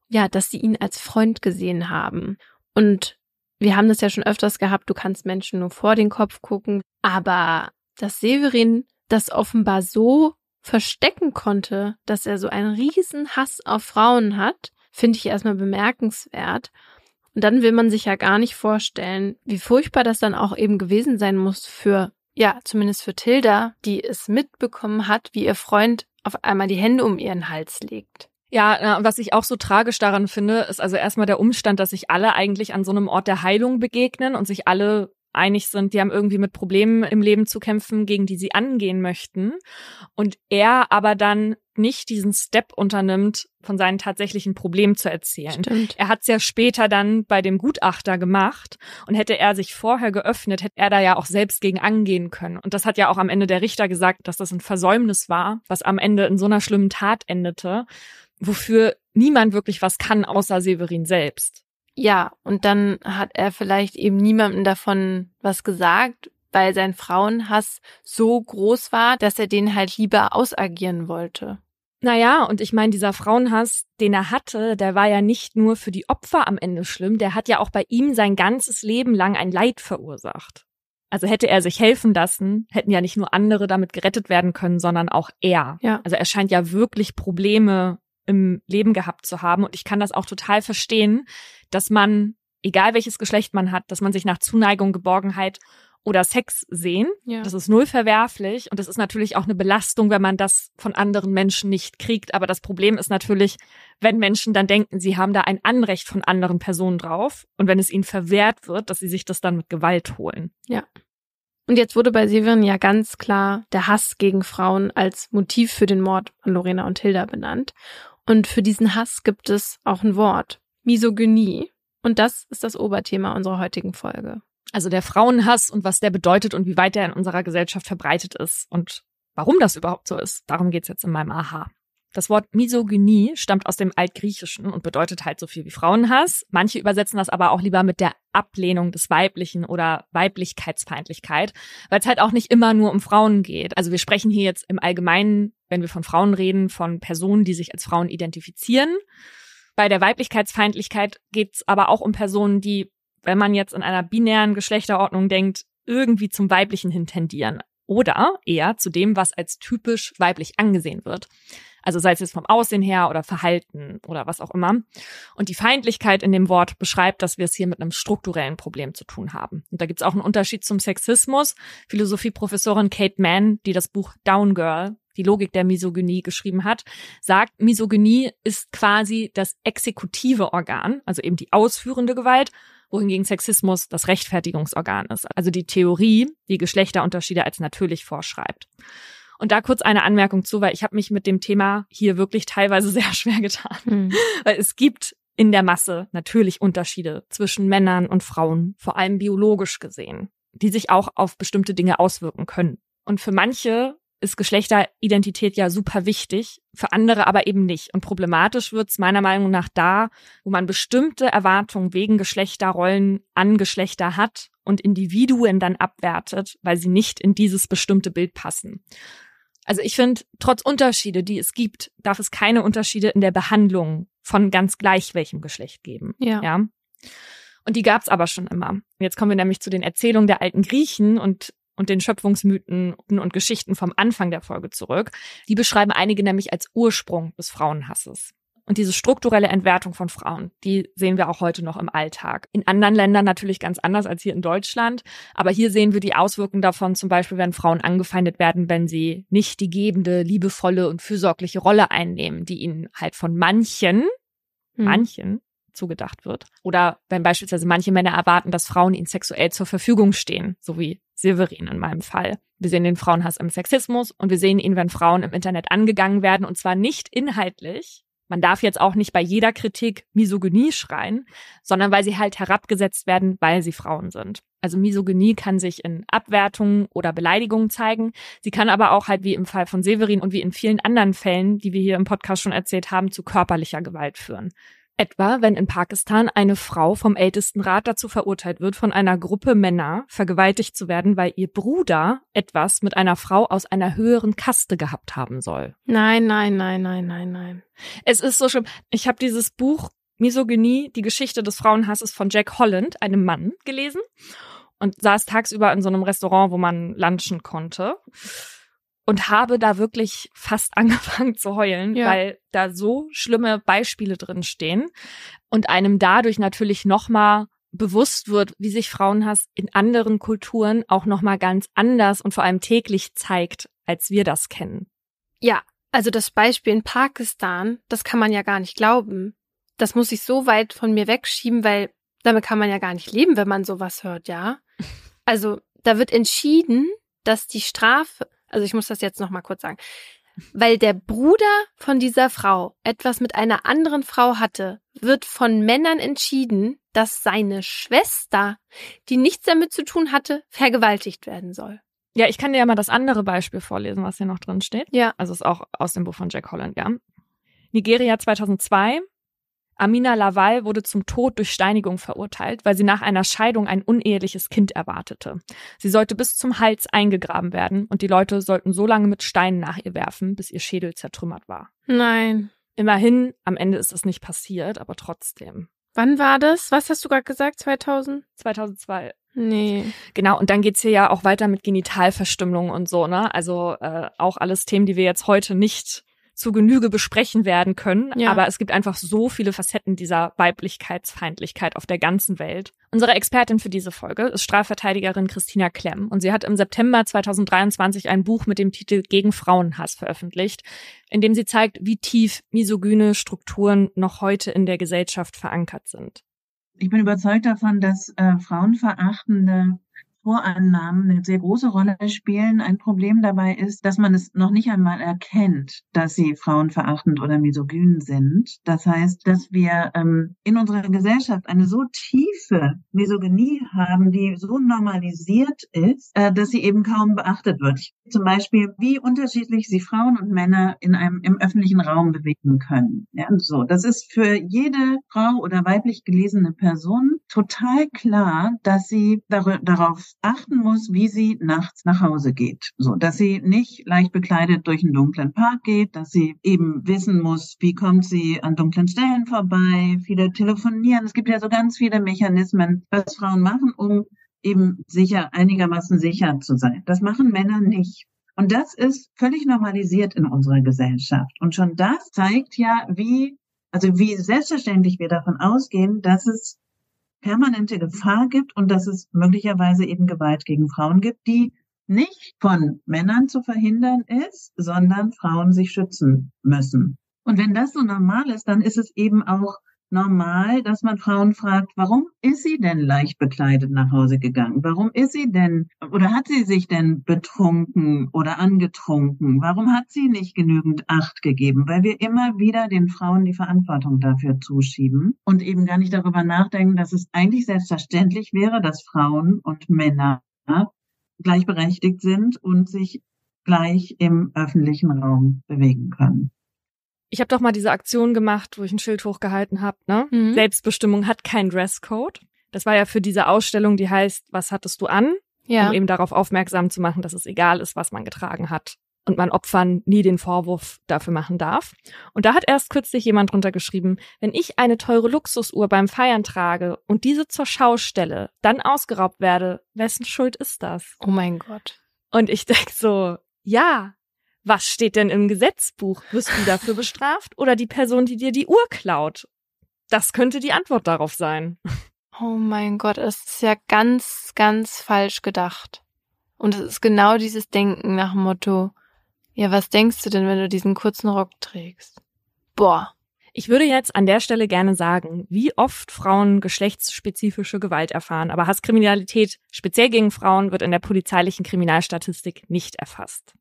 ja, dass sie ihn als Freund gesehen haben. Und wir haben das ja schon öfters gehabt, du kannst Menschen nur vor den Kopf gucken, aber dass Severin das offenbar so verstecken konnte, dass er so einen riesen Hass auf Frauen hat, finde ich erstmal bemerkenswert. Und dann will man sich ja gar nicht vorstellen, wie furchtbar das dann auch eben gewesen sein muss für, ja, zumindest für Tilda, die es mitbekommen hat, wie ihr Freund auf einmal die Hände um ihren Hals legt. Ja, was ich auch so tragisch daran finde, ist also erstmal der Umstand, dass sich alle eigentlich an so einem Ort der Heilung begegnen und sich alle einig sind, die haben irgendwie mit Problemen im Leben zu kämpfen, gegen die sie angehen möchten. Und er aber dann nicht diesen Step unternimmt, von seinen tatsächlichen Problemen zu erzählen. Stimmt. Er hat es ja später dann bei dem Gutachter gemacht und hätte er sich vorher geöffnet, hätte er da ja auch selbst gegen angehen können. Und das hat ja auch am Ende der Richter gesagt, dass das ein Versäumnis war, was am Ende in so einer schlimmen Tat endete, wofür niemand wirklich was kann, außer Severin selbst. Ja, und dann hat er vielleicht eben niemandem davon was gesagt, weil sein Frauenhass so groß war, dass er den halt lieber ausagieren wollte. Naja, und ich meine, dieser Frauenhass, den er hatte, der war ja nicht nur für die Opfer am Ende schlimm, der hat ja auch bei ihm sein ganzes Leben lang ein Leid verursacht. Also hätte er sich helfen lassen, hätten ja nicht nur andere damit gerettet werden können, sondern auch er. Ja. Also er scheint ja wirklich Probleme im Leben gehabt zu haben. Und ich kann das auch total verstehen, dass man, egal welches Geschlecht man hat, dass man sich nach Zuneigung, Geborgenheit oder Sex sehen. Ja. Das ist null verwerflich und das ist natürlich auch eine Belastung, wenn man das von anderen Menschen nicht kriegt. Aber das Problem ist natürlich, wenn Menschen dann denken, sie haben da ein Anrecht von anderen Personen drauf und wenn es ihnen verwehrt wird, dass sie sich das dann mit Gewalt holen. Ja. Und jetzt wurde bei Severin ja ganz klar der Hass gegen Frauen als Motiv für den Mord an Lorena und Hilda benannt. Und für diesen Hass gibt es auch ein Wort. Misogynie. Und das ist das Oberthema unserer heutigen Folge. Also der Frauenhass und was der bedeutet und wie weit er in unserer Gesellschaft verbreitet ist und warum das überhaupt so ist. Darum geht's jetzt in meinem Aha. Das Wort Misogynie stammt aus dem Altgriechischen und bedeutet halt so viel wie Frauenhass. Manche übersetzen das aber auch lieber mit der Ablehnung des Weiblichen oder Weiblichkeitsfeindlichkeit, weil es halt auch nicht immer nur um Frauen geht. Also wir sprechen hier jetzt im Allgemeinen, wenn wir von Frauen reden, von Personen, die sich als Frauen identifizieren. Bei der Weiblichkeitsfeindlichkeit geht es aber auch um Personen, die, wenn man jetzt in einer binären Geschlechterordnung denkt, irgendwie zum Weiblichen hin tendieren oder eher zu dem, was als typisch weiblich angesehen wird. Also sei es jetzt vom Aussehen her oder Verhalten oder was auch immer. Und die Feindlichkeit in dem Wort beschreibt, dass wir es hier mit einem strukturellen Problem zu tun haben. Und da gibt es auch einen Unterschied zum Sexismus. Philosophieprofessorin Kate Mann, die das Buch Down Girl die Logik der Misogynie geschrieben hat, sagt, Misogynie ist quasi das exekutive Organ, also eben die ausführende Gewalt, wohingegen Sexismus das Rechtfertigungsorgan ist, also die Theorie, die Geschlechterunterschiede als natürlich vorschreibt. Und da kurz eine Anmerkung zu, weil ich habe mich mit dem Thema hier wirklich teilweise sehr schwer getan. Mhm. Weil es gibt in der Masse natürlich Unterschiede zwischen Männern und Frauen, vor allem biologisch gesehen, die sich auch auf bestimmte Dinge auswirken können. Und für manche ist Geschlechteridentität ja super wichtig, für andere aber eben nicht. Und problematisch wird es meiner Meinung nach da, wo man bestimmte Erwartungen wegen Geschlechterrollen an Geschlechter hat und Individuen dann abwertet, weil sie nicht in dieses bestimmte Bild passen. Also ich finde, trotz Unterschiede, die es gibt, darf es keine Unterschiede in der Behandlung von ganz gleich welchem Geschlecht geben. Ja. ja? Und die gab es aber schon immer. Jetzt kommen wir nämlich zu den Erzählungen der alten Griechen und und den Schöpfungsmythen und Geschichten vom Anfang der Folge zurück. Die beschreiben einige nämlich als Ursprung des Frauenhasses. Und diese strukturelle Entwertung von Frauen, die sehen wir auch heute noch im Alltag. In anderen Ländern natürlich ganz anders als hier in Deutschland. Aber hier sehen wir die Auswirkungen davon, zum Beispiel, wenn Frauen angefeindet werden, wenn sie nicht die gebende, liebevolle und fürsorgliche Rolle einnehmen, die ihnen halt von manchen, hm. manchen zugedacht wird. Oder wenn beispielsweise manche Männer erwarten, dass Frauen ihnen sexuell zur Verfügung stehen, so wie Severin in meinem Fall. Wir sehen den Frauenhass im Sexismus und wir sehen ihn, wenn Frauen im Internet angegangen werden und zwar nicht inhaltlich. Man darf jetzt auch nicht bei jeder Kritik Misogynie schreien, sondern weil sie halt herabgesetzt werden, weil sie Frauen sind. Also Misogynie kann sich in Abwertungen oder Beleidigungen zeigen. Sie kann aber auch halt wie im Fall von Severin und wie in vielen anderen Fällen, die wir hier im Podcast schon erzählt haben, zu körperlicher Gewalt führen. Etwa, wenn in Pakistan eine Frau vom Ältestenrat dazu verurteilt wird, von einer Gruppe Männer vergewaltigt zu werden, weil ihr Bruder etwas mit einer Frau aus einer höheren Kaste gehabt haben soll. Nein, nein, nein, nein, nein, nein. Es ist so schlimm. Ich habe dieses Buch Misogynie, die Geschichte des Frauenhasses von Jack Holland, einem Mann, gelesen und saß tagsüber in so einem Restaurant, wo man lunchen konnte und habe da wirklich fast angefangen zu heulen, ja. weil da so schlimme Beispiele drin stehen und einem dadurch natürlich nochmal bewusst wird, wie sich Frauenhass in anderen Kulturen auch nochmal ganz anders und vor allem täglich zeigt, als wir das kennen. Ja, also das Beispiel in Pakistan, das kann man ja gar nicht glauben. Das muss ich so weit von mir wegschieben, weil damit kann man ja gar nicht leben, wenn man sowas hört, ja? Also da wird entschieden, dass die Strafe also ich muss das jetzt noch mal kurz sagen. Weil der Bruder von dieser Frau etwas mit einer anderen Frau hatte, wird von Männern entschieden, dass seine Schwester, die nichts damit zu tun hatte, vergewaltigt werden soll. Ja, ich kann dir ja mal das andere Beispiel vorlesen, was hier noch drin steht. Ja. Also ist auch aus dem Buch von Jack Holland, ja. Nigeria 2002. Amina Lawal wurde zum Tod durch Steinigung verurteilt, weil sie nach einer Scheidung ein uneheliches Kind erwartete. Sie sollte bis zum Hals eingegraben werden und die Leute sollten so lange mit Steinen nach ihr werfen, bis ihr Schädel zertrümmert war. Nein. Immerhin, am Ende ist es nicht passiert, aber trotzdem. Wann war das? Was hast du gerade gesagt? 2000? 2002. Nee. Genau, und dann geht's hier ja auch weiter mit Genitalverstümmelung und so, ne? Also äh, auch alles Themen, die wir jetzt heute nicht zu Genüge besprechen werden können. Ja. Aber es gibt einfach so viele Facetten dieser Weiblichkeitsfeindlichkeit auf der ganzen Welt. Unsere Expertin für diese Folge ist Strafverteidigerin Christina Klemm und sie hat im September 2023 ein Buch mit dem Titel Gegen Frauenhass veröffentlicht, in dem sie zeigt, wie tief misogyne Strukturen noch heute in der Gesellschaft verankert sind. Ich bin überzeugt davon, dass äh, frauenverachtende Vorannahmen eine sehr große Rolle spielen. Ein Problem dabei ist, dass man es noch nicht einmal erkennt, dass sie frauenverachtend oder misogyn sind. Das heißt, dass wir ähm, in unserer Gesellschaft eine so tiefe Misogynie haben, die so normalisiert ist, äh, dass sie eben kaum beachtet wird. Zum Beispiel, wie unterschiedlich sich Frauen und Männer in einem im öffentlichen Raum bewegen können. Ja, so, das ist für jede Frau oder weiblich gelesene Person total klar, dass sie dar darauf achten muss, wie sie nachts nach Hause geht. So, dass sie nicht leicht bekleidet durch einen dunklen Park geht, dass sie eben wissen muss, wie kommt sie an dunklen Stellen vorbei, viele telefonieren. Es gibt ja so ganz viele Mechanismen, was Frauen machen, um eben sicher, einigermaßen sicher zu sein. Das machen Männer nicht. Und das ist völlig normalisiert in unserer Gesellschaft. Und schon das zeigt ja, wie, also wie selbstverständlich wir davon ausgehen, dass es permanente Gefahr gibt und dass es möglicherweise eben Gewalt gegen Frauen gibt, die nicht von Männern zu verhindern ist, sondern Frauen sich schützen müssen. Und wenn das so normal ist, dann ist es eben auch normal, dass man Frauen fragt, warum ist sie denn leicht bekleidet nach Hause gegangen? Warum ist sie denn oder hat sie sich denn betrunken oder angetrunken? Warum hat sie nicht genügend Acht gegeben? Weil wir immer wieder den Frauen die Verantwortung dafür zuschieben und eben gar nicht darüber nachdenken, dass es eigentlich selbstverständlich wäre, dass Frauen und Männer gleichberechtigt sind und sich gleich im öffentlichen Raum bewegen können ich habe doch mal diese Aktion gemacht, wo ich ein Schild hochgehalten habe, ne? Mhm. Selbstbestimmung hat keinen Dresscode. Das war ja für diese Ausstellung, die heißt, was hattest du an? Ja. Um eben darauf aufmerksam zu machen, dass es egal ist, was man getragen hat. Und man Opfern nie den Vorwurf dafür machen darf. Und da hat erst kürzlich jemand drunter geschrieben, wenn ich eine teure Luxusuhr beim Feiern trage und diese zur Schau stelle, dann ausgeraubt werde, wessen Schuld ist das? Oh mein Gott. Und ich denk so, ja, was steht denn im Gesetzbuch? Wirst du dafür bestraft oder die Person, die dir die Uhr klaut? Das könnte die Antwort darauf sein. Oh mein Gott, es ist ja ganz, ganz falsch gedacht. Und es ist genau dieses Denken nach dem Motto, ja, was denkst du denn, wenn du diesen kurzen Rock trägst? Boah. Ich würde jetzt an der Stelle gerne sagen, wie oft Frauen geschlechtsspezifische Gewalt erfahren, aber Hasskriminalität speziell gegen Frauen wird in der polizeilichen Kriminalstatistik nicht erfasst.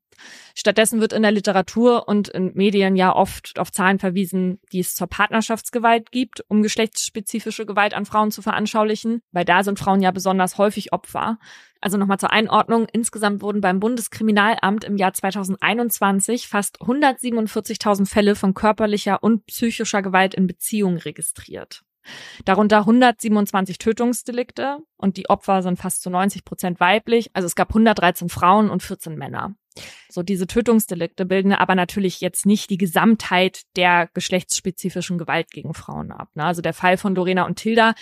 Stattdessen wird in der Literatur und in Medien ja oft auf Zahlen verwiesen, die es zur Partnerschaftsgewalt gibt, um geschlechtsspezifische Gewalt an Frauen zu veranschaulichen, weil da sind Frauen ja besonders häufig Opfer. Also nochmal zur Einordnung. Insgesamt wurden beim Bundeskriminalamt im Jahr 2021 fast 147.000 Fälle von körperlicher und psychischer Gewalt in Beziehungen registriert. Darunter 127 Tötungsdelikte und die Opfer sind fast zu 90 Prozent weiblich. Also es gab 113 Frauen und 14 Männer. So diese Tötungsdelikte bilden aber natürlich jetzt nicht die Gesamtheit der geschlechtsspezifischen Gewalt gegen Frauen ab. Ne? Also der Fall von Lorena und Tilda,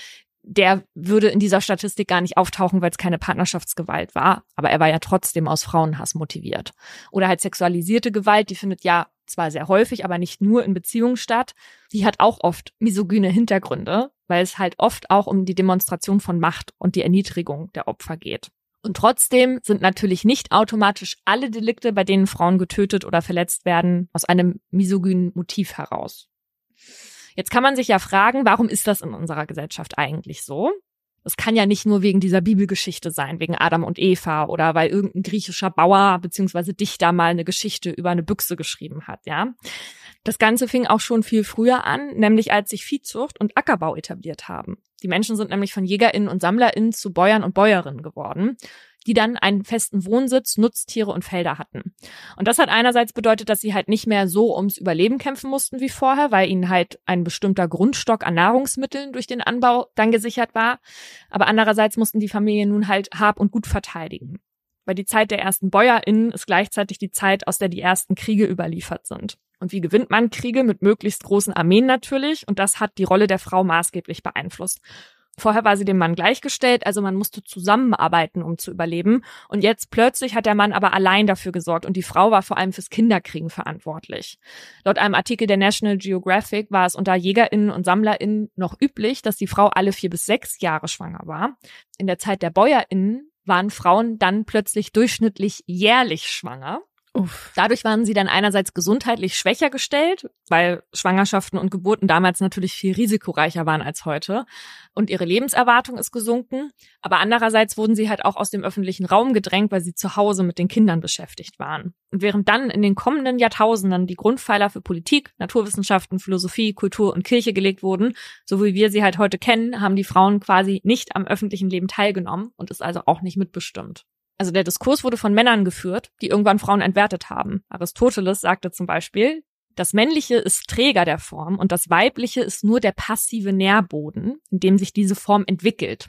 der würde in dieser Statistik gar nicht auftauchen, weil es keine Partnerschaftsgewalt war. Aber er war ja trotzdem aus Frauenhass motiviert. Oder halt sexualisierte Gewalt, die findet ja zwar sehr häufig, aber nicht nur in Beziehungen statt. Die hat auch oft misogyne Hintergründe, weil es halt oft auch um die Demonstration von Macht und die Erniedrigung der Opfer geht. Und trotzdem sind natürlich nicht automatisch alle Delikte, bei denen Frauen getötet oder verletzt werden, aus einem misogynen Motiv heraus. Jetzt kann man sich ja fragen, warum ist das in unserer Gesellschaft eigentlich so? Es kann ja nicht nur wegen dieser Bibelgeschichte sein, wegen Adam und Eva oder weil irgendein griechischer Bauer bzw. Dichter mal eine Geschichte über eine Büchse geschrieben hat, ja. Das Ganze fing auch schon viel früher an, nämlich als sich Viehzucht und Ackerbau etabliert haben. Die Menschen sind nämlich von JägerInnen und SammlerInnen zu Bäuern und Bäuerinnen geworden, die dann einen festen Wohnsitz, Nutztiere und Felder hatten. Und das hat einerseits bedeutet, dass sie halt nicht mehr so ums Überleben kämpfen mussten wie vorher, weil ihnen halt ein bestimmter Grundstock an Nahrungsmitteln durch den Anbau dann gesichert war. Aber andererseits mussten die Familien nun halt Hab und Gut verteidigen. Weil die Zeit der ersten BäuerInnen ist gleichzeitig die Zeit, aus der die ersten Kriege überliefert sind. Und wie gewinnt man Kriege? Mit möglichst großen Armeen natürlich. Und das hat die Rolle der Frau maßgeblich beeinflusst. Vorher war sie dem Mann gleichgestellt, also man musste zusammenarbeiten, um zu überleben. Und jetzt plötzlich hat der Mann aber allein dafür gesorgt und die Frau war vor allem fürs Kinderkriegen verantwortlich. Laut einem Artikel der National Geographic war es unter JägerInnen und SammlerInnen noch üblich, dass die Frau alle vier bis sechs Jahre schwanger war. In der Zeit der BäuerInnen waren Frauen dann plötzlich durchschnittlich jährlich schwanger. Uff. Dadurch waren sie dann einerseits gesundheitlich schwächer gestellt, weil Schwangerschaften und Geburten damals natürlich viel risikoreicher waren als heute. Und ihre Lebenserwartung ist gesunken. Aber andererseits wurden sie halt auch aus dem öffentlichen Raum gedrängt, weil sie zu Hause mit den Kindern beschäftigt waren. Und während dann in den kommenden Jahrtausenden die Grundpfeiler für Politik, Naturwissenschaften, Philosophie, Kultur und Kirche gelegt wurden, so wie wir sie halt heute kennen, haben die Frauen quasi nicht am öffentlichen Leben teilgenommen und ist also auch nicht mitbestimmt. Also der Diskurs wurde von Männern geführt, die irgendwann Frauen entwertet haben. Aristoteles sagte zum Beispiel, das Männliche ist Träger der Form und das Weibliche ist nur der passive Nährboden, in dem sich diese Form entwickelt.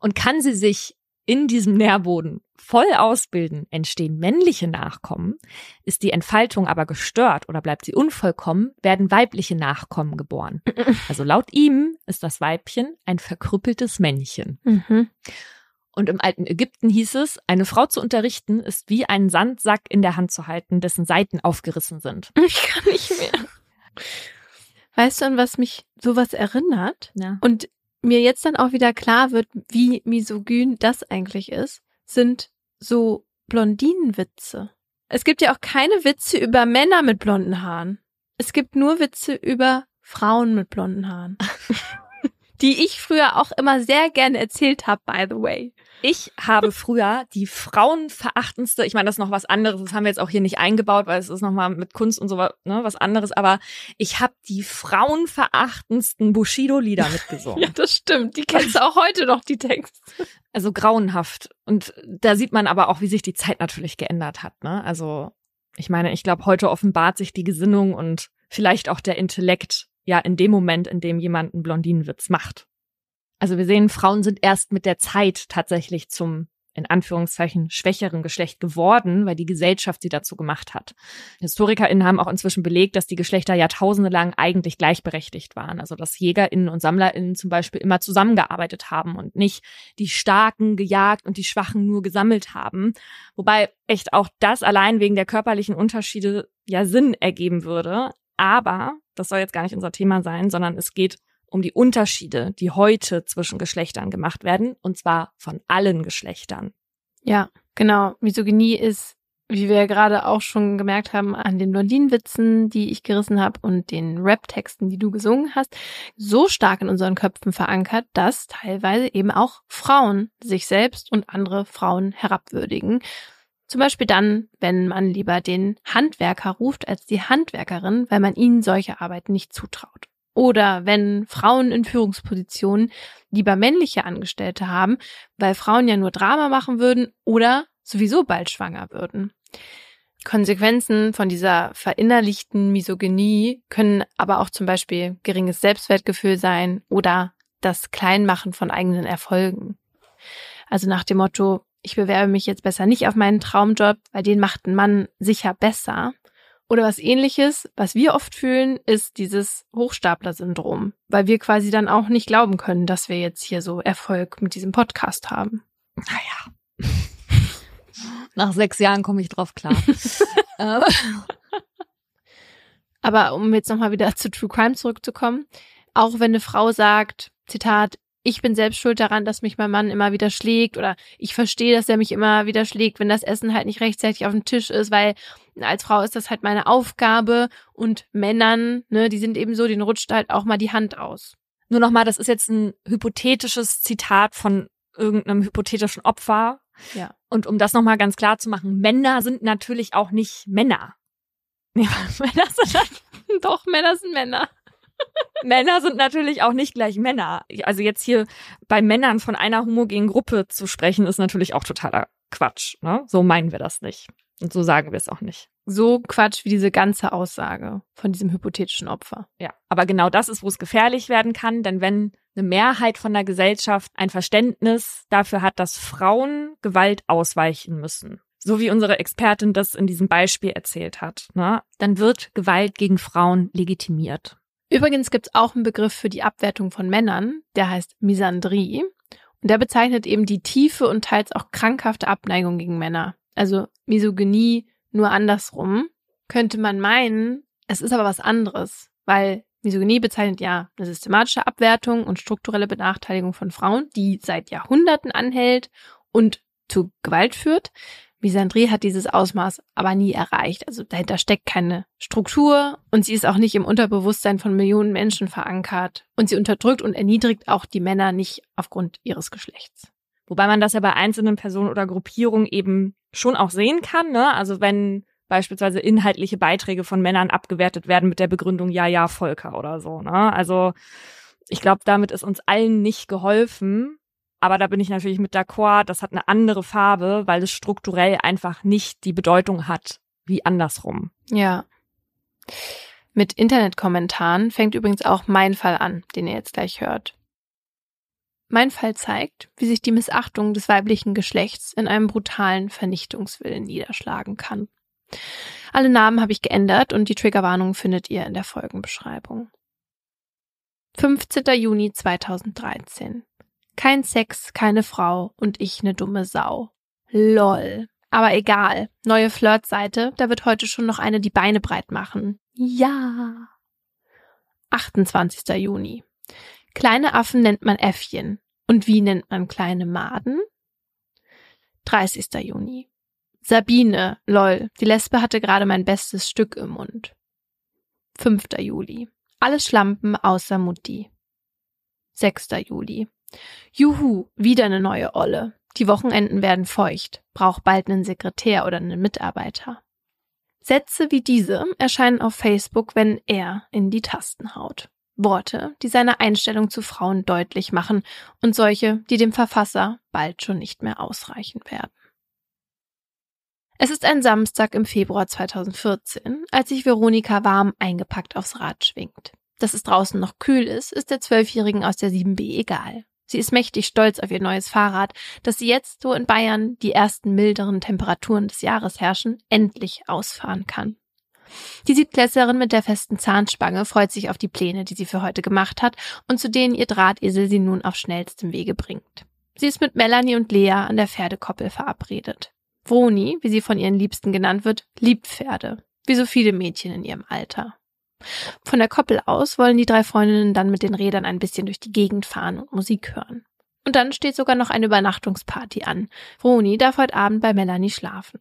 Und kann sie sich in diesem Nährboden voll ausbilden, entstehen männliche Nachkommen, ist die Entfaltung aber gestört oder bleibt sie unvollkommen, werden weibliche Nachkommen geboren. Also laut ihm ist das Weibchen ein verkrüppeltes Männchen. Mhm. Und im alten Ägypten hieß es, eine Frau zu unterrichten ist wie einen Sandsack in der Hand zu halten, dessen Seiten aufgerissen sind. Ich kann nicht mehr. Weißt du, an was mich sowas erinnert? Ja. Und mir jetzt dann auch wieder klar wird, wie misogyn das eigentlich ist, sind so Blondinenwitze. Es gibt ja auch keine Witze über Männer mit blonden Haaren. Es gibt nur Witze über Frauen mit blonden Haaren. die ich früher auch immer sehr gerne erzählt habe, by the way. Ich habe früher die frauenverachtendste, ich meine, das ist noch was anderes, das haben wir jetzt auch hier nicht eingebaut, weil es ist nochmal mit Kunst und so ne, was anderes, aber ich habe die frauenverachtendsten Bushido-Lieder mitgesungen. ja, das stimmt. Die kennst du auch heute noch, die Texte. Also grauenhaft. Und da sieht man aber auch, wie sich die Zeit natürlich geändert hat. Ne? Also ich meine, ich glaube, heute offenbart sich die Gesinnung und vielleicht auch der Intellekt ja in dem Moment, in dem jemand einen Blondinenwitz macht. Also wir sehen, Frauen sind erst mit der Zeit tatsächlich zum in Anführungszeichen schwächeren Geschlecht geworden, weil die Gesellschaft sie dazu gemacht hat. HistorikerInnen haben auch inzwischen belegt, dass die Geschlechter jahrtausende lang eigentlich gleichberechtigt waren. Also dass JägerInnen und SammlerInnen zum Beispiel immer zusammengearbeitet haben und nicht die Starken gejagt und die Schwachen nur gesammelt haben. Wobei echt auch das allein wegen der körperlichen Unterschiede ja Sinn ergeben würde. Aber das soll jetzt gar nicht unser Thema sein, sondern es geht um die Unterschiede, die heute zwischen Geschlechtern gemacht werden, und zwar von allen Geschlechtern. Ja, genau. Misogynie ist, wie wir ja gerade auch schon gemerkt haben, an den Blondinenwitzen, die ich gerissen habe und den Rap-Texten, die du gesungen hast, so stark in unseren Köpfen verankert, dass teilweise eben auch Frauen sich selbst und andere Frauen herabwürdigen. Zum Beispiel dann, wenn man lieber den Handwerker ruft als die Handwerkerin, weil man ihnen solche Arbeit nicht zutraut. Oder wenn Frauen in Führungspositionen lieber männliche Angestellte haben, weil Frauen ja nur Drama machen würden oder sowieso bald schwanger würden. Konsequenzen von dieser verinnerlichten Misogynie können aber auch zum Beispiel geringes Selbstwertgefühl sein oder das Kleinmachen von eigenen Erfolgen. Also nach dem Motto, ich bewerbe mich jetzt besser nicht auf meinen Traumjob, weil den macht ein Mann sicher besser. Oder was ähnliches, was wir oft fühlen, ist dieses Hochstapler-Syndrom, weil wir quasi dann auch nicht glauben können, dass wir jetzt hier so Erfolg mit diesem Podcast haben. Naja. Nach sechs Jahren komme ich drauf klar. Ähm. Aber um jetzt nochmal wieder zu True Crime zurückzukommen, auch wenn eine Frau sagt, Zitat, ich bin selbst schuld daran, dass mich mein Mann immer wieder schlägt oder ich verstehe, dass er mich immer wieder schlägt, wenn das Essen halt nicht rechtzeitig auf dem Tisch ist, weil als Frau ist das halt meine Aufgabe und Männern, ne, die sind eben so, denen rutscht halt auch mal die Hand aus. Nur nochmal, das ist jetzt ein hypothetisches Zitat von irgendeinem hypothetischen Opfer. Ja. Und um das nochmal ganz klar zu machen, Männer sind natürlich auch nicht Männer. Ja, Männer sind halt, doch, Männer sind Männer. Männer sind natürlich auch nicht gleich Männer. Also jetzt hier bei Männern von einer homogenen Gruppe zu sprechen, ist natürlich auch totaler Quatsch. Ne? So meinen wir das nicht. Und so sagen wir es auch nicht. So Quatsch wie diese ganze Aussage von diesem hypothetischen Opfer. Ja, aber genau das ist, wo es gefährlich werden kann, denn wenn eine Mehrheit von der Gesellschaft ein Verständnis dafür hat, dass Frauen Gewalt ausweichen müssen, so wie unsere Expertin das in diesem Beispiel erzählt hat, ne, dann wird Gewalt gegen Frauen legitimiert. Übrigens gibt es auch einen Begriff für die Abwertung von Männern, der heißt Misandrie. Und der bezeichnet eben die tiefe und teils auch krankhafte Abneigung gegen Männer. Also Misogynie nur andersrum. Könnte man meinen, es ist aber was anderes, weil Misogynie bezeichnet ja eine systematische Abwertung und strukturelle Benachteiligung von Frauen, die seit Jahrhunderten anhält und zu Gewalt führt. Misandrie hat dieses Ausmaß aber nie erreicht. Also dahinter steckt keine Struktur und sie ist auch nicht im Unterbewusstsein von Millionen Menschen verankert. Und sie unterdrückt und erniedrigt auch die Männer nicht aufgrund ihres Geschlechts. Wobei man das ja bei einzelnen Personen oder Gruppierungen eben schon auch sehen kann. Ne? Also wenn beispielsweise inhaltliche Beiträge von Männern abgewertet werden mit der Begründung Ja, ja, Volker oder so. Ne? Also ich glaube, damit ist uns allen nicht geholfen. Aber da bin ich natürlich mit d'accord, das hat eine andere Farbe, weil es strukturell einfach nicht die Bedeutung hat wie andersrum. Ja. Mit Internetkommentaren fängt übrigens auch mein Fall an, den ihr jetzt gleich hört. Mein Fall zeigt, wie sich die Missachtung des weiblichen Geschlechts in einem brutalen Vernichtungswillen niederschlagen kann. Alle Namen habe ich geändert und die Triggerwarnung findet ihr in der Folgenbeschreibung. 15. Juni 2013. Kein Sex, keine Frau und ich ne dumme Sau. Lol. Aber egal. Neue Flirtseite, da wird heute schon noch eine die Beine breit machen. Ja. 28. Juni. Kleine Affen nennt man Äffchen. Und wie nennt man kleine Maden? 30. Juni. Sabine, lol, die Lesbe hatte gerade mein bestes Stück im Mund. 5. Juli. Alles Schlampen außer Mutti. 6. Juli. Juhu, wieder eine neue Olle. Die Wochenenden werden feucht, braucht bald einen Sekretär oder einen Mitarbeiter. Sätze wie diese erscheinen auf Facebook, wenn er in die Tasten haut. Worte, die seine Einstellung zu Frauen deutlich machen und solche, die dem Verfasser bald schon nicht mehr ausreichen werden. Es ist ein Samstag im Februar 2014, als sich Veronika warm eingepackt aufs Rad schwingt. Dass es draußen noch kühl ist, ist der Zwölfjährigen aus der 7b egal. Sie ist mächtig stolz auf ihr neues Fahrrad, das sie jetzt, wo in Bayern die ersten milderen Temperaturen des Jahres herrschen, endlich ausfahren kann. Die Siebtklässlerin mit der festen Zahnspange freut sich auf die Pläne, die sie für heute gemacht hat und zu denen ihr Drahtesel sie nun auf schnellstem Wege bringt. Sie ist mit Melanie und Lea an der Pferdekoppel verabredet. Vroni, wie sie von ihren Liebsten genannt wird, liebt Pferde, wie so viele Mädchen in ihrem Alter. Von der Koppel aus wollen die drei Freundinnen dann mit den Rädern ein bisschen durch die Gegend fahren und Musik hören. Und dann steht sogar noch eine Übernachtungsparty an. Roni darf heute Abend bei Melanie schlafen.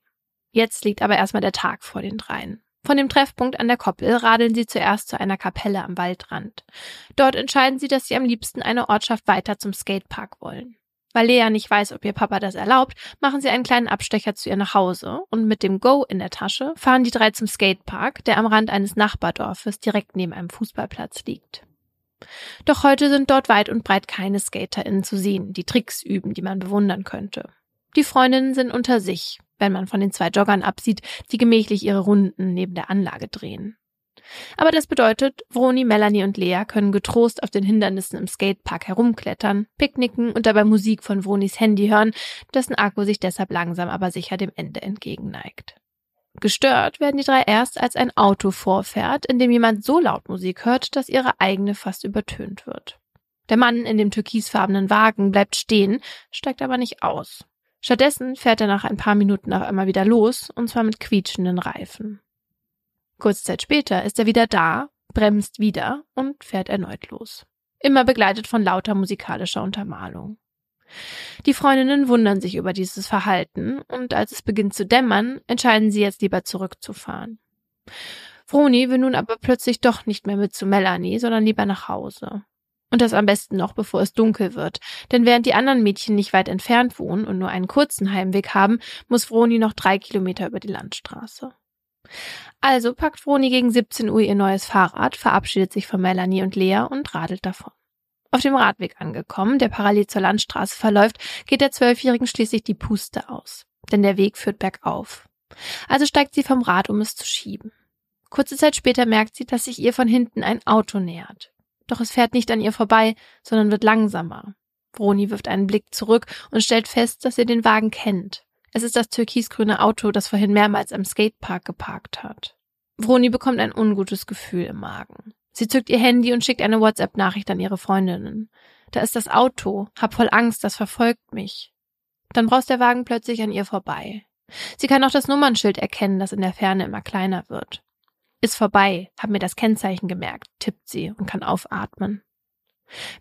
Jetzt liegt aber erstmal der Tag vor den dreien. Von dem Treffpunkt an der Koppel radeln sie zuerst zu einer Kapelle am Waldrand. Dort entscheiden sie, dass sie am liebsten eine Ortschaft weiter zum Skatepark wollen. Weil Lea nicht weiß, ob ihr Papa das erlaubt, machen sie einen kleinen Abstecher zu ihr nach Hause und mit dem Go in der Tasche fahren die drei zum Skatepark, der am Rand eines Nachbardorfes direkt neben einem Fußballplatz liegt. Doch heute sind dort weit und breit keine SkaterInnen zu sehen, die Tricks üben, die man bewundern könnte. Die Freundinnen sind unter sich, wenn man von den zwei Joggern absieht, die gemächlich ihre Runden neben der Anlage drehen. Aber das bedeutet, Vroni, Melanie und Lea können getrost auf den Hindernissen im Skatepark herumklettern, picknicken und dabei Musik von Vronis Handy hören, dessen Akku sich deshalb langsam aber sicher dem Ende entgegenneigt. Gestört werden die drei erst, als ein Auto vorfährt, in dem jemand so laut Musik hört, dass ihre eigene fast übertönt wird. Der Mann in dem türkisfarbenen Wagen bleibt stehen, steigt aber nicht aus. Stattdessen fährt er nach ein paar Minuten auf einmal wieder los, und zwar mit quietschenden Reifen. Kurze Zeit später ist er wieder da, bremst wieder und fährt erneut los. Immer begleitet von lauter musikalischer Untermalung. Die Freundinnen wundern sich über dieses Verhalten und als es beginnt zu dämmern, entscheiden sie jetzt lieber zurückzufahren. Froni will nun aber plötzlich doch nicht mehr mit zu Melanie, sondern lieber nach Hause. Und das am besten noch, bevor es dunkel wird. Denn während die anderen Mädchen nicht weit entfernt wohnen und nur einen kurzen Heimweg haben, muss Froni noch drei Kilometer über die Landstraße. Also packt Froni gegen 17 Uhr ihr neues Fahrrad, verabschiedet sich von Melanie und Lea und radelt davon. Auf dem Radweg angekommen, der parallel zur Landstraße verläuft, geht der Zwölfjährigen schließlich die Puste aus. Denn der Weg führt bergauf. Also steigt sie vom Rad, um es zu schieben. Kurze Zeit später merkt sie, dass sich ihr von hinten ein Auto nähert. Doch es fährt nicht an ihr vorbei, sondern wird langsamer. Vroni wirft einen Blick zurück und stellt fest, dass sie den Wagen kennt. Es ist das türkisgrüne Auto, das vorhin mehrmals am Skatepark geparkt hat. Vroni bekommt ein ungutes Gefühl im Magen. Sie zückt ihr Handy und schickt eine WhatsApp-Nachricht an ihre Freundinnen. Da ist das Auto. Hab voll Angst, das verfolgt mich. Dann braust der Wagen plötzlich an ihr vorbei. Sie kann auch das Nummernschild erkennen, das in der Ferne immer kleiner wird. Ist vorbei, hab mir das Kennzeichen gemerkt, tippt sie und kann aufatmen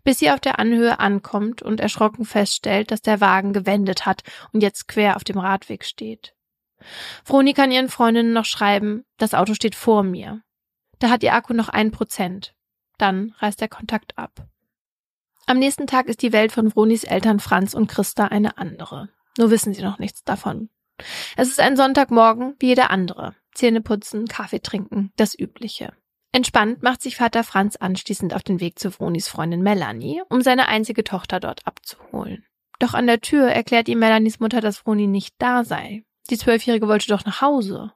bis sie auf der Anhöhe ankommt und erschrocken feststellt, dass der Wagen gewendet hat und jetzt quer auf dem Radweg steht. Froni kann ihren Freundinnen noch schreiben, das Auto steht vor mir. Da hat ihr Akku noch ein Prozent. Dann reißt der Kontakt ab. Am nächsten Tag ist die Welt von Vronis Eltern Franz und Christa eine andere. Nur wissen sie noch nichts davon. Es ist ein Sonntagmorgen wie jeder andere. Zähne putzen, Kaffee trinken, das Übliche. Entspannt macht sich Vater Franz anschließend auf den Weg zu Vronis Freundin Melanie, um seine einzige Tochter dort abzuholen. Doch an der Tür erklärt ihm Melanies Mutter, dass Vroni nicht da sei. Die Zwölfjährige wollte doch nach Hause.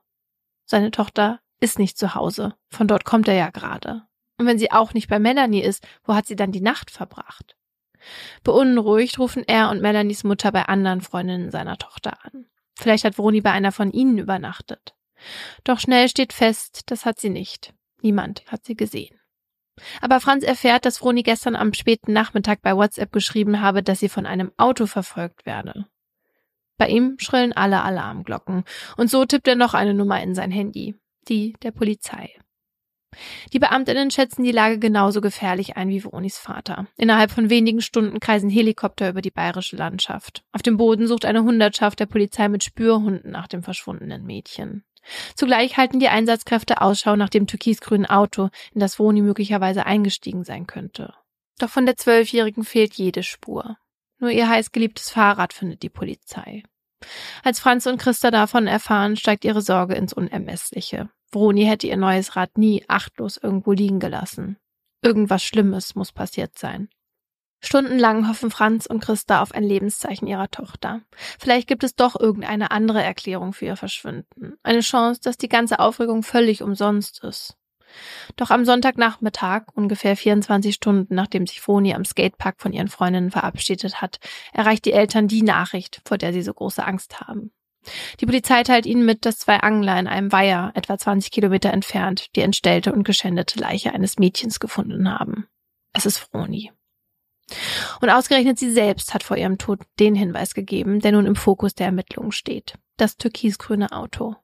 Seine Tochter ist nicht zu Hause. Von dort kommt er ja gerade. Und wenn sie auch nicht bei Melanie ist, wo hat sie dann die Nacht verbracht? Beunruhigt rufen er und Melanies Mutter bei anderen Freundinnen seiner Tochter an. Vielleicht hat Vroni bei einer von ihnen übernachtet. Doch schnell steht fest, das hat sie nicht. Niemand hat sie gesehen. Aber Franz erfährt, dass Vroni gestern am späten Nachmittag bei WhatsApp geschrieben habe, dass sie von einem Auto verfolgt werde. Bei ihm schrillen alle Alarmglocken und so tippt er noch eine Nummer in sein Handy, die der Polizei. Die Beamtinnen schätzen die Lage genauso gefährlich ein wie Vronis Vater. Innerhalb von wenigen Stunden kreisen Helikopter über die bayerische Landschaft. Auf dem Boden sucht eine Hundertschaft der Polizei mit Spürhunden nach dem verschwundenen Mädchen. Zugleich halten die Einsatzkräfte Ausschau nach dem türkisgrünen Auto, in das Vroni möglicherweise eingestiegen sein könnte. Doch von der Zwölfjährigen fehlt jede Spur. Nur ihr heißgeliebtes Fahrrad findet die Polizei. Als Franz und Christa davon erfahren, steigt ihre Sorge ins Unermessliche. Vroni hätte ihr neues Rad nie achtlos irgendwo liegen gelassen. Irgendwas Schlimmes muss passiert sein. Stundenlang hoffen Franz und Christa auf ein Lebenszeichen ihrer Tochter. Vielleicht gibt es doch irgendeine andere Erklärung für ihr Verschwinden. Eine Chance, dass die ganze Aufregung völlig umsonst ist. Doch am Sonntagnachmittag, ungefähr 24 Stunden nachdem sich Froni am Skatepark von ihren Freundinnen verabschiedet hat, erreicht die Eltern die Nachricht, vor der sie so große Angst haben. Die Polizei teilt ihnen mit, dass zwei Angler in einem Weiher, etwa 20 Kilometer entfernt, die entstellte und geschändete Leiche eines Mädchens gefunden haben. Es ist Froni. Und ausgerechnet sie selbst hat vor ihrem Tod den Hinweis gegeben, der nun im Fokus der Ermittlungen steht. Das türkisgrüne Auto.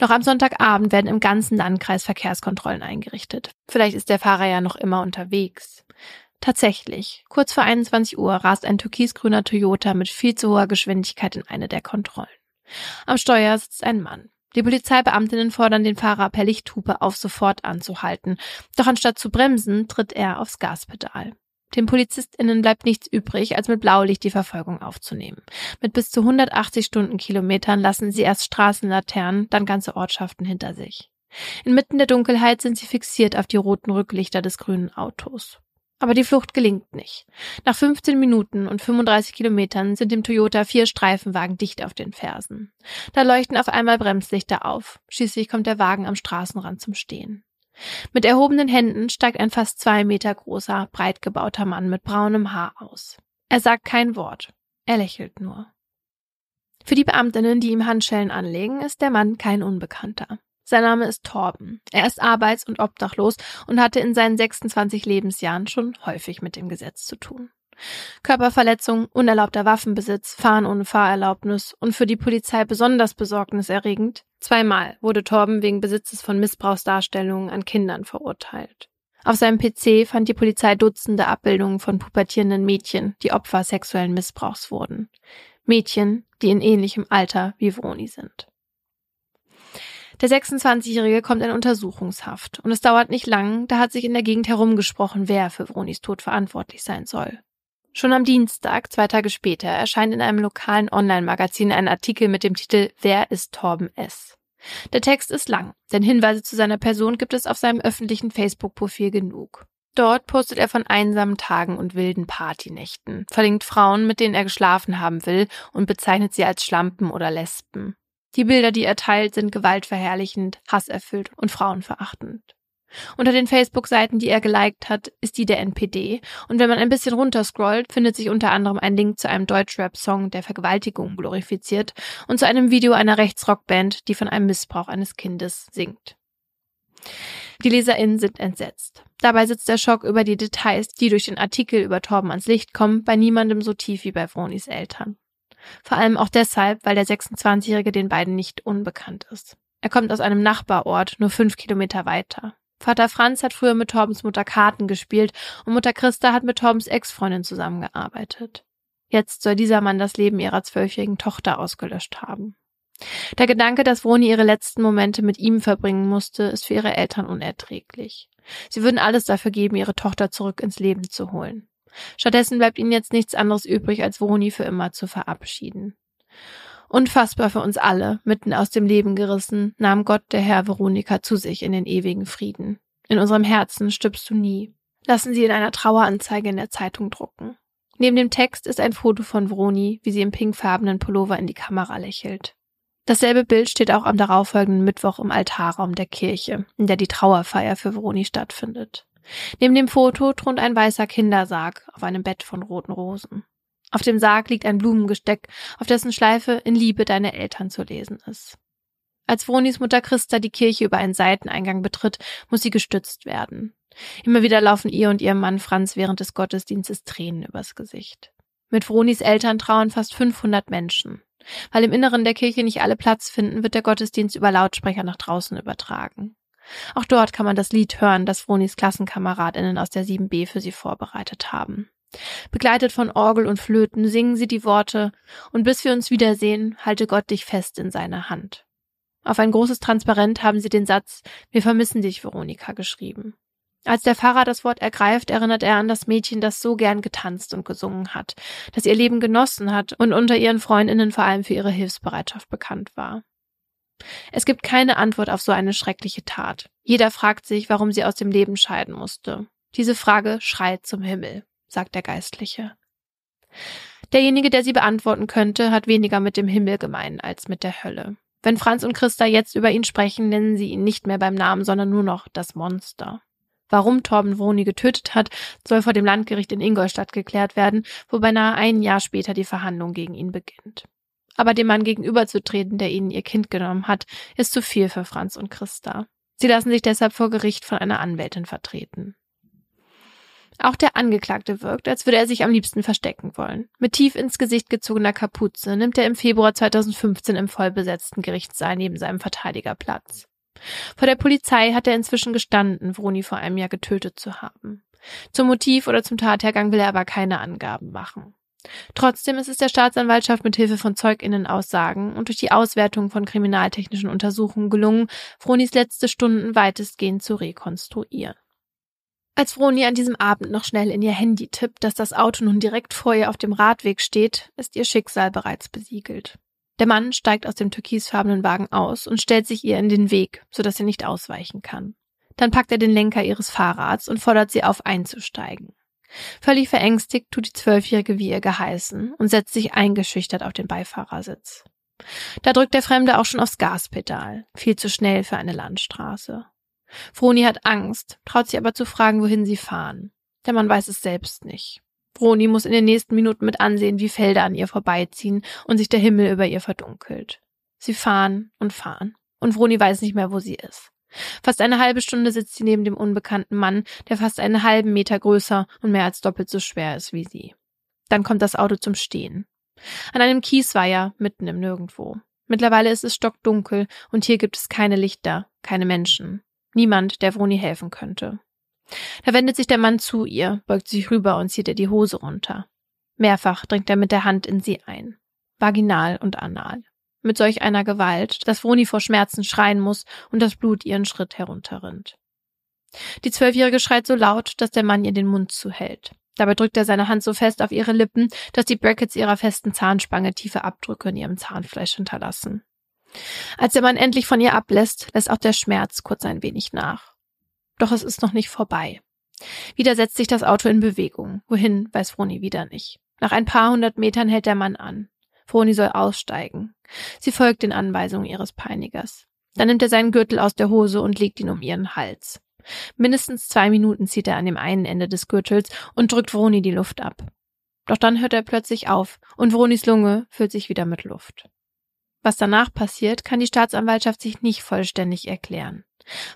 Noch am Sonntagabend werden im ganzen Landkreis Verkehrskontrollen eingerichtet. Vielleicht ist der Fahrer ja noch immer unterwegs. Tatsächlich, kurz vor 21 Uhr rast ein türkisgrüner Toyota mit viel zu hoher Geschwindigkeit in eine der Kontrollen. Am Steuer sitzt ein Mann. Die Polizeibeamtinnen fordern den Fahrer per Lichthupe auf, sofort anzuhalten. Doch anstatt zu bremsen, tritt er aufs Gaspedal. Den PolizistInnen bleibt nichts übrig, als mit Blaulicht die Verfolgung aufzunehmen. Mit bis zu 180 Stundenkilometern lassen sie erst Straßenlaternen, dann ganze Ortschaften hinter sich. Inmitten der Dunkelheit sind sie fixiert auf die roten Rücklichter des grünen Autos. Aber die Flucht gelingt nicht. Nach 15 Minuten und 35 Kilometern sind dem Toyota vier Streifenwagen dicht auf den Fersen. Da leuchten auf einmal Bremslichter auf. Schließlich kommt der Wagen am Straßenrand zum Stehen. Mit erhobenen Händen steigt ein fast zwei Meter großer, breit gebauter Mann mit braunem Haar aus. Er sagt kein Wort. Er lächelt nur. Für die Beamtinnen, die ihm Handschellen anlegen, ist der Mann kein Unbekannter. Sein Name ist Torben. Er ist arbeits- und obdachlos und hatte in seinen 26 Lebensjahren schon häufig mit dem Gesetz zu tun. Körperverletzung, unerlaubter Waffenbesitz, Fahren ohne Fahrerlaubnis und für die Polizei besonders besorgniserregend. Zweimal wurde Torben wegen Besitzes von Missbrauchsdarstellungen an Kindern verurteilt. Auf seinem PC fand die Polizei Dutzende Abbildungen von pubertierenden Mädchen, die Opfer sexuellen Missbrauchs wurden. Mädchen, die in ähnlichem Alter wie Vroni sind. Der 26-Jährige kommt in Untersuchungshaft und es dauert nicht lang, da hat sich in der Gegend herumgesprochen, wer für Vronis Tod verantwortlich sein soll. Schon am Dienstag, zwei Tage später, erscheint in einem lokalen Online-Magazin ein Artikel mit dem Titel Wer ist Torben S? Der Text ist lang, denn Hinweise zu seiner Person gibt es auf seinem öffentlichen Facebook-Profil genug. Dort postet er von einsamen Tagen und wilden Partynächten, verlinkt Frauen, mit denen er geschlafen haben will und bezeichnet sie als Schlampen oder Lesben. Die Bilder, die er teilt, sind gewaltverherrlichend, hasserfüllt und frauenverachtend. Unter den Facebook-Seiten, die er geliked hat, ist die der NPD. Und wenn man ein bisschen runterscrollt, findet sich unter anderem ein Link zu einem Deutschrap-Song, der Vergewaltigung glorifiziert, und zu einem Video einer Rechtsrockband, die von einem Missbrauch eines Kindes singt. Die LeserInnen sind entsetzt. Dabei sitzt der Schock über die Details, die durch den Artikel über Torben ans Licht kommen, bei niemandem so tief wie bei Vronis Eltern. Vor allem auch deshalb, weil der 26-Jährige den beiden nicht unbekannt ist. Er kommt aus einem Nachbarort, nur fünf Kilometer weiter. Vater Franz hat früher mit Torbens Mutter Karten gespielt und Mutter Christa hat mit Torbens Ex-Freundin zusammengearbeitet. Jetzt soll dieser Mann das Leben ihrer zwölfjährigen Tochter ausgelöscht haben. Der Gedanke, dass Vroni ihre letzten Momente mit ihm verbringen musste, ist für ihre Eltern unerträglich. Sie würden alles dafür geben, ihre Tochter zurück ins Leben zu holen. Stattdessen bleibt ihnen jetzt nichts anderes übrig, als Vroni für immer zu verabschieden. Unfassbar für uns alle, mitten aus dem Leben gerissen, nahm Gott der Herr Veronika zu sich in den ewigen Frieden. In unserem Herzen stirbst du nie. Lassen Sie in einer Traueranzeige in der Zeitung drucken. Neben dem Text ist ein Foto von Vroni, wie sie im pinkfarbenen Pullover in die Kamera lächelt. Dasselbe Bild steht auch am darauffolgenden Mittwoch im Altarraum der Kirche, in der die Trauerfeier für Vroni stattfindet. Neben dem Foto thront ein weißer Kindersarg auf einem Bett von roten Rosen. Auf dem Sarg liegt ein Blumengesteck, auf dessen Schleife in Liebe deine Eltern zu lesen ist. Als Vronis Mutter Christa die Kirche über einen Seiteneingang betritt, muss sie gestützt werden. Immer wieder laufen ihr und ihrem Mann Franz während des Gottesdienstes Tränen übers Gesicht. Mit Vronis Eltern trauern fast 500 Menschen. Weil im Inneren der Kirche nicht alle Platz finden, wird der Gottesdienst über Lautsprecher nach draußen übertragen. Auch dort kann man das Lied hören, das Vronis Klassenkameradinnen aus der 7b für sie vorbereitet haben. Begleitet von Orgel und Flöten singen sie die Worte Und bis wir uns wiedersehen, halte Gott dich fest in seiner Hand. Auf ein großes Transparent haben sie den Satz Wir vermissen dich, Veronika geschrieben. Als der Pfarrer das Wort ergreift, erinnert er an das Mädchen, das so gern getanzt und gesungen hat, das ihr Leben genossen hat und unter ihren Freundinnen vor allem für ihre Hilfsbereitschaft bekannt war. Es gibt keine Antwort auf so eine schreckliche Tat. Jeder fragt sich, warum sie aus dem Leben scheiden musste. Diese Frage schreit zum Himmel, sagt der Geistliche. Derjenige, der sie beantworten könnte, hat weniger mit dem Himmel gemein als mit der Hölle. Wenn Franz und Christa jetzt über ihn sprechen, nennen sie ihn nicht mehr beim Namen, sondern nur noch das Monster. Warum Torben Vroni getötet hat, soll vor dem Landgericht in Ingolstadt geklärt werden, wo beinahe ein Jahr später die Verhandlung gegen ihn beginnt. Aber dem Mann gegenüberzutreten, der ihnen ihr Kind genommen hat, ist zu viel für Franz und Christa. Sie lassen sich deshalb vor Gericht von einer Anwältin vertreten. Auch der Angeklagte wirkt, als würde er sich am liebsten verstecken wollen. Mit tief ins Gesicht gezogener Kapuze nimmt er im Februar 2015 im vollbesetzten Gerichtssaal neben seinem Verteidiger Platz. Vor der Polizei hat er inzwischen gestanden, Vroni vor einem Jahr getötet zu haben. Zum Motiv oder zum Tathergang will er aber keine Angaben machen. Trotzdem ist es der Staatsanwaltschaft mit Hilfe von Zeuginnenaussagen und durch die Auswertung von kriminaltechnischen Untersuchungen gelungen, Fronis letzte Stunden weitestgehend zu rekonstruieren. Als Froni an diesem Abend noch schnell in ihr Handy tippt, dass das Auto nun direkt vor ihr auf dem Radweg steht, ist ihr Schicksal bereits besiegelt. Der Mann steigt aus dem türkisfarbenen Wagen aus und stellt sich ihr in den Weg, sodass sie nicht ausweichen kann. Dann packt er den Lenker ihres Fahrrads und fordert sie auf, einzusteigen. Völlig verängstigt tut die Zwölfjährige wie ihr geheißen und setzt sich eingeschüchtert auf den Beifahrersitz. Da drückt der Fremde auch schon aufs Gaspedal, viel zu schnell für eine Landstraße. Froni hat Angst, traut sich aber zu fragen, wohin sie fahren. Der Mann weiß es selbst nicht. Broni muss in den nächsten Minuten mit ansehen, wie Felder an ihr vorbeiziehen und sich der Himmel über ihr verdunkelt. Sie fahren und fahren. Und Vroni weiß nicht mehr, wo sie ist. Fast eine halbe Stunde sitzt sie neben dem unbekannten Mann, der fast einen halben Meter größer und mehr als doppelt so schwer ist wie sie. Dann kommt das Auto zum Stehen. An einem Kiesweiher mitten im Nirgendwo. Mittlerweile ist es stockdunkel und hier gibt es keine Lichter, keine Menschen. Niemand, der Vroni helfen könnte. Da wendet sich der Mann zu ihr, beugt sich rüber und zieht ihr die Hose runter. Mehrfach dringt er mit der Hand in sie ein. Vaginal und anal. Mit solch einer Gewalt, dass Vroni vor Schmerzen schreien muss und das Blut ihren Schritt herunterrinnt. Die Zwölfjährige schreit so laut, dass der Mann ihr den Mund zuhält. Dabei drückt er seine Hand so fest auf ihre Lippen, dass die Brackets ihrer festen Zahnspange tiefe Abdrücke in ihrem Zahnfleisch hinterlassen. Als der Mann endlich von ihr ablässt, lässt auch der Schmerz kurz ein wenig nach. Doch es ist noch nicht vorbei. Wieder setzt sich das Auto in Bewegung. Wohin, weiß Froni wieder nicht. Nach ein paar hundert Metern hält der Mann an. Froni soll aussteigen. Sie folgt den Anweisungen ihres Peinigers. Dann nimmt er seinen Gürtel aus der Hose und legt ihn um ihren Hals. Mindestens zwei Minuten zieht er an dem einen Ende des Gürtels und drückt Vroni die Luft ab. Doch dann hört er plötzlich auf und Vronis Lunge füllt sich wieder mit Luft. Was danach passiert, kann die Staatsanwaltschaft sich nicht vollständig erklären.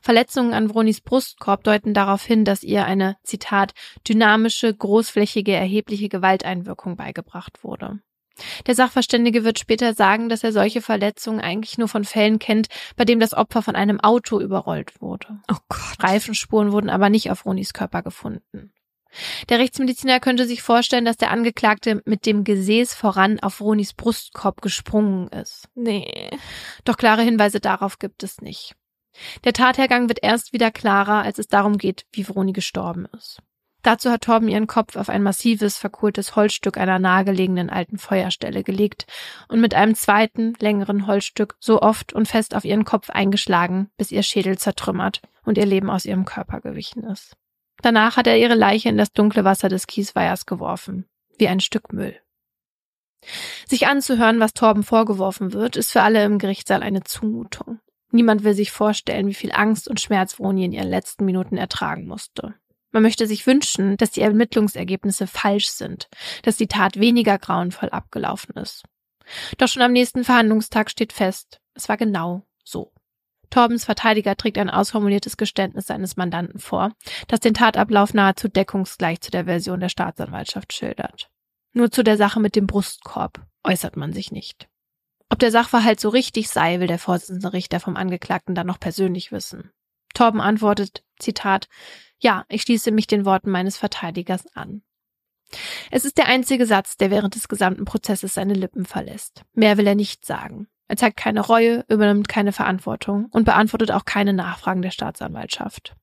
Verletzungen an Vronis Brustkorb deuten darauf hin, dass ihr eine, Zitat, dynamische, großflächige, erhebliche Gewalteinwirkung beigebracht wurde. Der Sachverständige wird später sagen, dass er solche Verletzungen eigentlich nur von Fällen kennt, bei dem das Opfer von einem Auto überrollt wurde. Oh Gott. Reifenspuren wurden aber nicht auf Ronis Körper gefunden. Der Rechtsmediziner könnte sich vorstellen, dass der Angeklagte mit dem Gesäß voran auf Ronis Brustkorb gesprungen ist. Nee. Doch klare Hinweise darauf gibt es nicht. Der Tathergang wird erst wieder klarer, als es darum geht, wie Vroni gestorben ist. Dazu hat Torben ihren Kopf auf ein massives, verkohltes Holzstück einer nahegelegenen alten Feuerstelle gelegt und mit einem zweiten, längeren Holzstück so oft und fest auf ihren Kopf eingeschlagen, bis ihr Schädel zertrümmert und ihr Leben aus ihrem Körper gewichen ist. Danach hat er ihre Leiche in das dunkle Wasser des Kiesweihers geworfen, wie ein Stück Müll. Sich anzuhören, was Torben vorgeworfen wird, ist für alle im Gerichtssaal eine Zumutung. Niemand will sich vorstellen, wie viel Angst und Schmerz Vroni in ihren letzten Minuten ertragen musste. Man möchte sich wünschen, dass die Ermittlungsergebnisse falsch sind, dass die Tat weniger grauenvoll abgelaufen ist. Doch schon am nächsten Verhandlungstag steht fest, es war genau so. Torbens Verteidiger trägt ein ausformuliertes Geständnis seines Mandanten vor, das den Tatablauf nahezu deckungsgleich zu der Version der Staatsanwaltschaft schildert. Nur zu der Sache mit dem Brustkorb äußert man sich nicht. Ob der Sachverhalt so richtig sei, will der Vorsitzende Richter vom Angeklagten dann noch persönlich wissen. Torben antwortet, Zitat, ja, ich schließe mich den Worten meines Verteidigers an. Es ist der einzige Satz, der während des gesamten Prozesses seine Lippen verlässt. Mehr will er nicht sagen. Er zeigt keine Reue, übernimmt keine Verantwortung und beantwortet auch keine Nachfragen der Staatsanwaltschaft.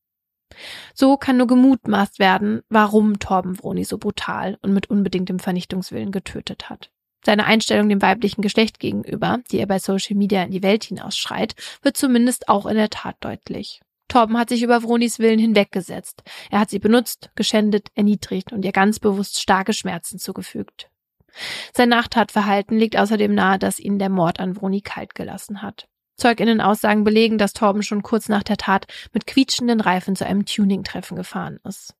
So kann nur gemutmaßt werden, warum Torben Vroni so brutal und mit unbedingtem Vernichtungswillen getötet hat. Seine Einstellung dem weiblichen Geschlecht gegenüber, die er bei Social Media in die Welt hinausschreit, wird zumindest auch in der Tat deutlich. Torben hat sich über Vronis Willen hinweggesetzt. Er hat sie benutzt, geschändet, erniedrigt und ihr ganz bewusst starke Schmerzen zugefügt. Sein Nachtatverhalten liegt außerdem nahe, dass ihn der Mord an Vroni kalt gelassen hat. Zeuginnen-Aussagen belegen, dass Torben schon kurz nach der Tat mit quietschenden Reifen zu einem Tuning-Treffen gefahren ist.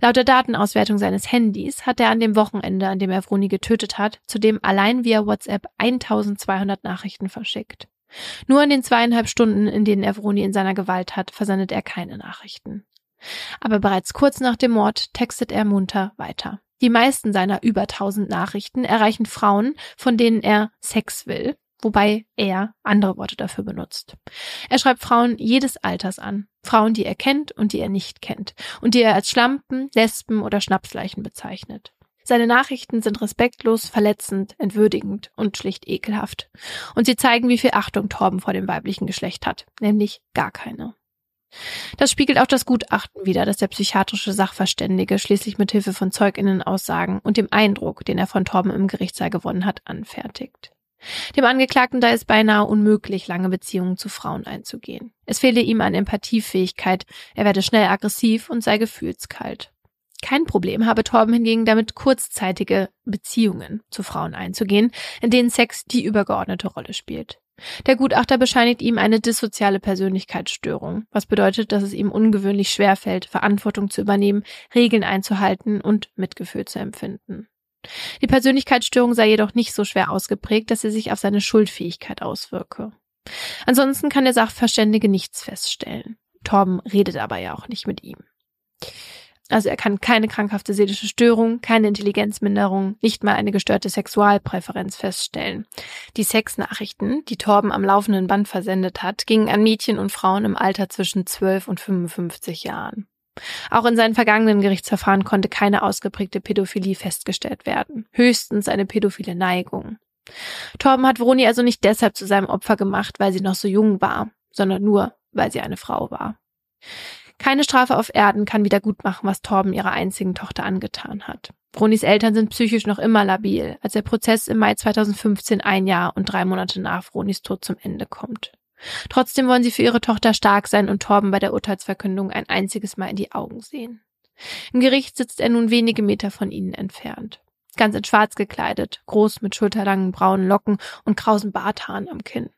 Laut der Datenauswertung seines Handys hat er an dem Wochenende, an dem er Vroni getötet hat, zudem allein via WhatsApp 1200 Nachrichten verschickt. Nur in den zweieinhalb Stunden, in denen er Vroni in seiner Gewalt hat, versendet er keine Nachrichten. Aber bereits kurz nach dem Mord textet er munter weiter. Die meisten seiner über tausend Nachrichten erreichen Frauen, von denen er Sex will, wobei er andere Worte dafür benutzt. Er schreibt Frauen jedes Alters an, Frauen, die er kennt und die er nicht kennt, und die er als Schlampen, Lesben oder Schnapsleichen bezeichnet. Seine Nachrichten sind respektlos, verletzend, entwürdigend und schlicht ekelhaft. Und sie zeigen, wie viel Achtung Torben vor dem weiblichen Geschlecht hat, nämlich gar keine. Das spiegelt auch das Gutachten wider, das der psychiatrische Sachverständige schließlich mit Hilfe von Zeuginnenaussagen und dem Eindruck, den er von Torben im Gerichtssaal gewonnen hat, anfertigt. Dem Angeklagten da ist beinahe unmöglich, lange Beziehungen zu Frauen einzugehen. Es fehle ihm an Empathiefähigkeit, er werde schnell aggressiv und sei gefühlskalt. Kein Problem habe Torben hingegen damit, kurzzeitige Beziehungen zu Frauen einzugehen, in denen Sex die übergeordnete Rolle spielt. Der Gutachter bescheinigt ihm eine dissoziale Persönlichkeitsstörung, was bedeutet, dass es ihm ungewöhnlich schwer fällt, Verantwortung zu übernehmen, Regeln einzuhalten und Mitgefühl zu empfinden. Die Persönlichkeitsstörung sei jedoch nicht so schwer ausgeprägt, dass sie sich auf seine Schuldfähigkeit auswirke. Ansonsten kann der Sachverständige nichts feststellen. Torben redet aber ja auch nicht mit ihm. Also er kann keine krankhafte seelische Störung, keine Intelligenzminderung, nicht mal eine gestörte Sexualpräferenz feststellen. Die Sexnachrichten, die Torben am laufenden Band versendet hat, gingen an Mädchen und Frauen im Alter zwischen 12 und 55 Jahren. Auch in seinen vergangenen Gerichtsverfahren konnte keine ausgeprägte Pädophilie festgestellt werden, höchstens eine pädophile Neigung. Torben hat Vroni also nicht deshalb zu seinem Opfer gemacht, weil sie noch so jung war, sondern nur, weil sie eine Frau war. Keine Strafe auf Erden kann wieder gut machen, was Torben ihrer einzigen Tochter angetan hat. Bronis Eltern sind psychisch noch immer labil, als der Prozess im Mai 2015 ein Jahr und drei Monate nach Bronis Tod zum Ende kommt. Trotzdem wollen sie für ihre Tochter stark sein und Torben bei der Urteilsverkündung ein einziges Mal in die Augen sehen. Im Gericht sitzt er nun wenige Meter von ihnen entfernt. Ganz in schwarz gekleidet, groß mit schulterlangen braunen Locken und krausen Barthaaren am Kinn.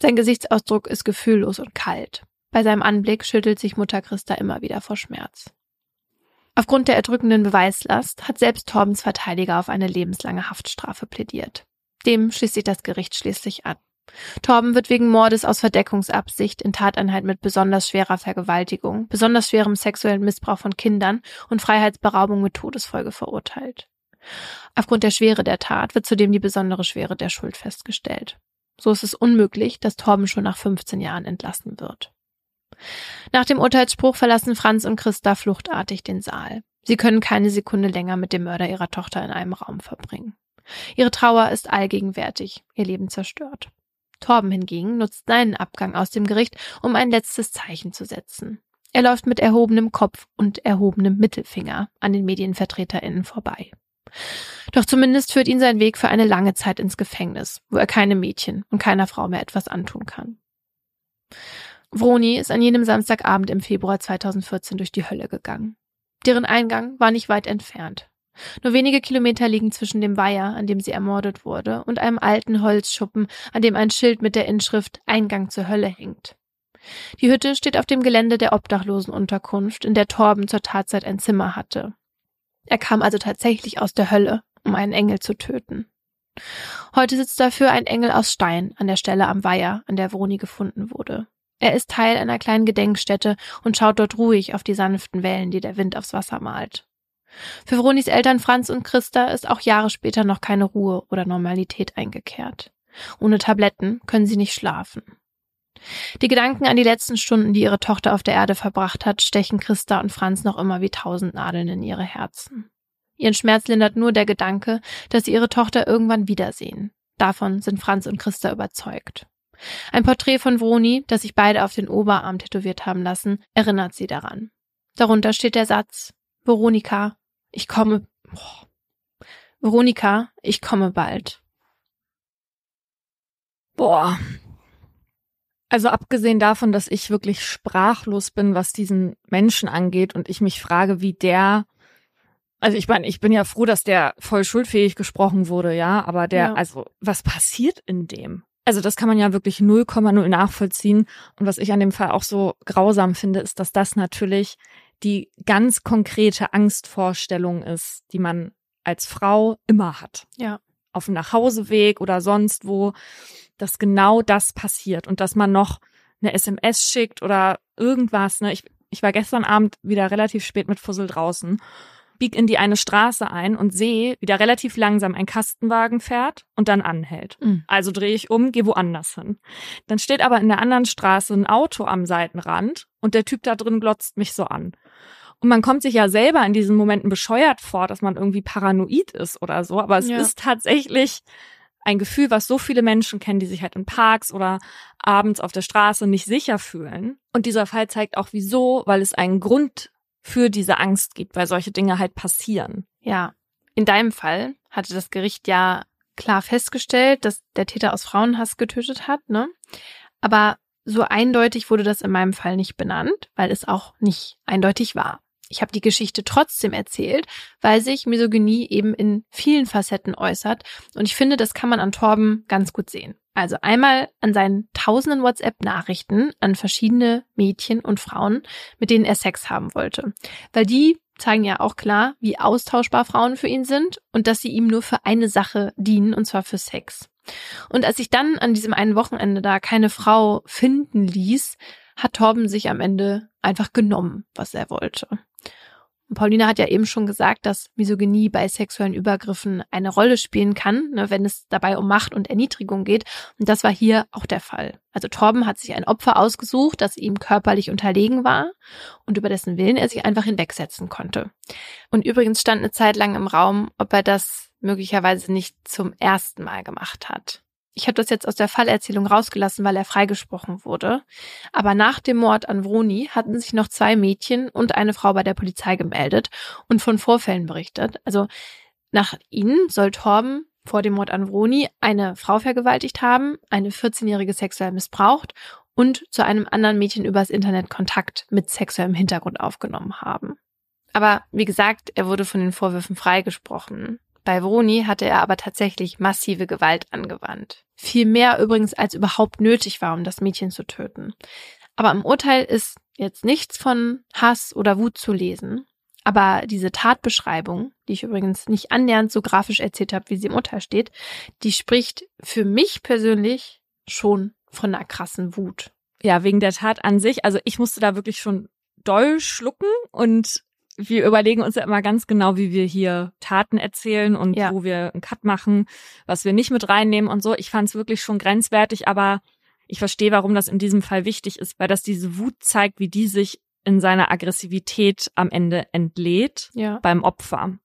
Sein Gesichtsausdruck ist gefühllos und kalt. Bei seinem Anblick schüttelt sich Mutter Christa immer wieder vor Schmerz. Aufgrund der erdrückenden Beweislast hat selbst Torbens Verteidiger auf eine lebenslange Haftstrafe plädiert. Dem schließt sich das Gericht schließlich an. Torben wird wegen Mordes aus Verdeckungsabsicht in Tateinheit mit besonders schwerer Vergewaltigung, besonders schwerem sexuellen Missbrauch von Kindern und Freiheitsberaubung mit Todesfolge verurteilt. Aufgrund der Schwere der Tat wird zudem die besondere Schwere der Schuld festgestellt. So ist es unmöglich, dass Torben schon nach 15 Jahren entlassen wird. Nach dem Urteilsspruch verlassen Franz und Christa fluchtartig den Saal. Sie können keine Sekunde länger mit dem Mörder ihrer Tochter in einem Raum verbringen. Ihre Trauer ist allgegenwärtig, ihr Leben zerstört. Torben hingegen nutzt seinen Abgang aus dem Gericht, um ein letztes Zeichen zu setzen. Er läuft mit erhobenem Kopf und erhobenem Mittelfinger an den MedienvertreterInnen vorbei. Doch zumindest führt ihn sein Weg für eine lange Zeit ins Gefängnis, wo er keinem Mädchen und keiner Frau mehr etwas antun kann. Vroni ist an jenem Samstagabend im Februar 2014 durch die Hölle gegangen. Deren Eingang war nicht weit entfernt. Nur wenige Kilometer liegen zwischen dem Weiher, an dem sie ermordet wurde, und einem alten Holzschuppen, an dem ein Schild mit der Inschrift Eingang zur Hölle hängt. Die Hütte steht auf dem Gelände der Obdachlosenunterkunft, in der Torben zur Tatzeit ein Zimmer hatte. Er kam also tatsächlich aus der Hölle, um einen Engel zu töten. Heute sitzt dafür ein Engel aus Stein an der Stelle am Weiher, an der Vroni gefunden wurde. Er ist Teil einer kleinen Gedenkstätte und schaut dort ruhig auf die sanften Wellen, die der Wind aufs Wasser malt. Für Vronis Eltern Franz und Christa ist auch Jahre später noch keine Ruhe oder Normalität eingekehrt. Ohne Tabletten können sie nicht schlafen. Die Gedanken an die letzten Stunden, die ihre Tochter auf der Erde verbracht hat, stechen Christa und Franz noch immer wie tausend Nadeln in ihre Herzen. Ihren Schmerz lindert nur der Gedanke, dass sie ihre Tochter irgendwann wiedersehen. Davon sind Franz und Christa überzeugt. Ein Porträt von Vroni, das sich beide auf den Oberarm tätowiert haben lassen, erinnert sie daran. Darunter steht der Satz Veronika, ich komme. Boah. Veronika, ich komme bald. Boah. Also abgesehen davon, dass ich wirklich sprachlos bin, was diesen Menschen angeht und ich mich frage, wie der also ich meine, ich bin ja froh, dass der voll schuldfähig gesprochen wurde, ja, aber der, ja. also was passiert in dem? Also das kann man ja wirklich 0,0 nachvollziehen. Und was ich an dem Fall auch so grausam finde, ist, dass das natürlich die ganz konkrete Angstvorstellung ist, die man als Frau immer hat. Ja. Auf dem Nachhauseweg oder sonst wo, dass genau das passiert und dass man noch eine SMS schickt oder irgendwas. Ne? Ich, ich war gestern Abend wieder relativ spät mit Fussel draußen bieg in die eine Straße ein und sehe, wie da relativ langsam ein Kastenwagen fährt und dann anhält. Mhm. Also drehe ich um, gehe woanders hin. Dann steht aber in der anderen Straße ein Auto am Seitenrand und der Typ da drin glotzt mich so an. Und man kommt sich ja selber in diesen Momenten bescheuert vor, dass man irgendwie paranoid ist oder so, aber es ja. ist tatsächlich ein Gefühl, was so viele Menschen kennen, die sich halt in Parks oder abends auf der Straße nicht sicher fühlen. Und dieser Fall zeigt auch wieso, weil es einen Grund für diese Angst gibt, weil solche Dinge halt passieren. Ja. In deinem Fall hatte das Gericht ja klar festgestellt, dass der Täter aus Frauenhass getötet hat, ne? Aber so eindeutig wurde das in meinem Fall nicht benannt, weil es auch nicht eindeutig war. Ich habe die Geschichte trotzdem erzählt, weil sich Misogynie eben in vielen Facetten äußert und ich finde, das kann man an Torben ganz gut sehen. Also einmal an seinen tausenden WhatsApp-Nachrichten an verschiedene Mädchen und Frauen, mit denen er Sex haben wollte. Weil die zeigen ja auch klar, wie austauschbar Frauen für ihn sind und dass sie ihm nur für eine Sache dienen, und zwar für Sex. Und als sich dann an diesem einen Wochenende da keine Frau finden ließ, hat Torben sich am Ende einfach genommen, was er wollte. Paulina hat ja eben schon gesagt, dass Misogynie bei sexuellen Übergriffen eine Rolle spielen kann, ne, wenn es dabei um Macht und Erniedrigung geht. Und das war hier auch der Fall. Also Torben hat sich ein Opfer ausgesucht, das ihm körperlich unterlegen war und über dessen Willen er sich einfach hinwegsetzen konnte. Und übrigens stand eine Zeit lang im Raum, ob er das möglicherweise nicht zum ersten Mal gemacht hat. Ich habe das jetzt aus der Fallerzählung rausgelassen, weil er freigesprochen wurde. Aber nach dem Mord an Vroni hatten sich noch zwei Mädchen und eine Frau bei der Polizei gemeldet und von Vorfällen berichtet. Also nach ihnen soll Torben vor dem Mord an Vroni eine Frau vergewaltigt haben, eine 14-jährige sexuell missbraucht und zu einem anderen Mädchen übers Internet Kontakt mit sexuellem Hintergrund aufgenommen haben. Aber wie gesagt, er wurde von den Vorwürfen freigesprochen. Bei Vroni hatte er aber tatsächlich massive Gewalt angewandt. Viel mehr übrigens, als überhaupt nötig war, um das Mädchen zu töten. Aber im Urteil ist jetzt nichts von Hass oder Wut zu lesen. Aber diese Tatbeschreibung, die ich übrigens nicht annähernd so grafisch erzählt habe, wie sie im Urteil steht, die spricht für mich persönlich schon von einer krassen Wut. Ja, wegen der Tat an sich. Also ich musste da wirklich schon doll schlucken und wir überlegen uns ja immer ganz genau, wie wir hier Taten erzählen und ja. wo wir einen Cut machen, was wir nicht mit reinnehmen und so. Ich fand es wirklich schon grenzwertig, aber ich verstehe, warum das in diesem Fall wichtig ist, weil das diese Wut zeigt, wie die sich in seiner Aggressivität am Ende entlädt ja. beim Opfer.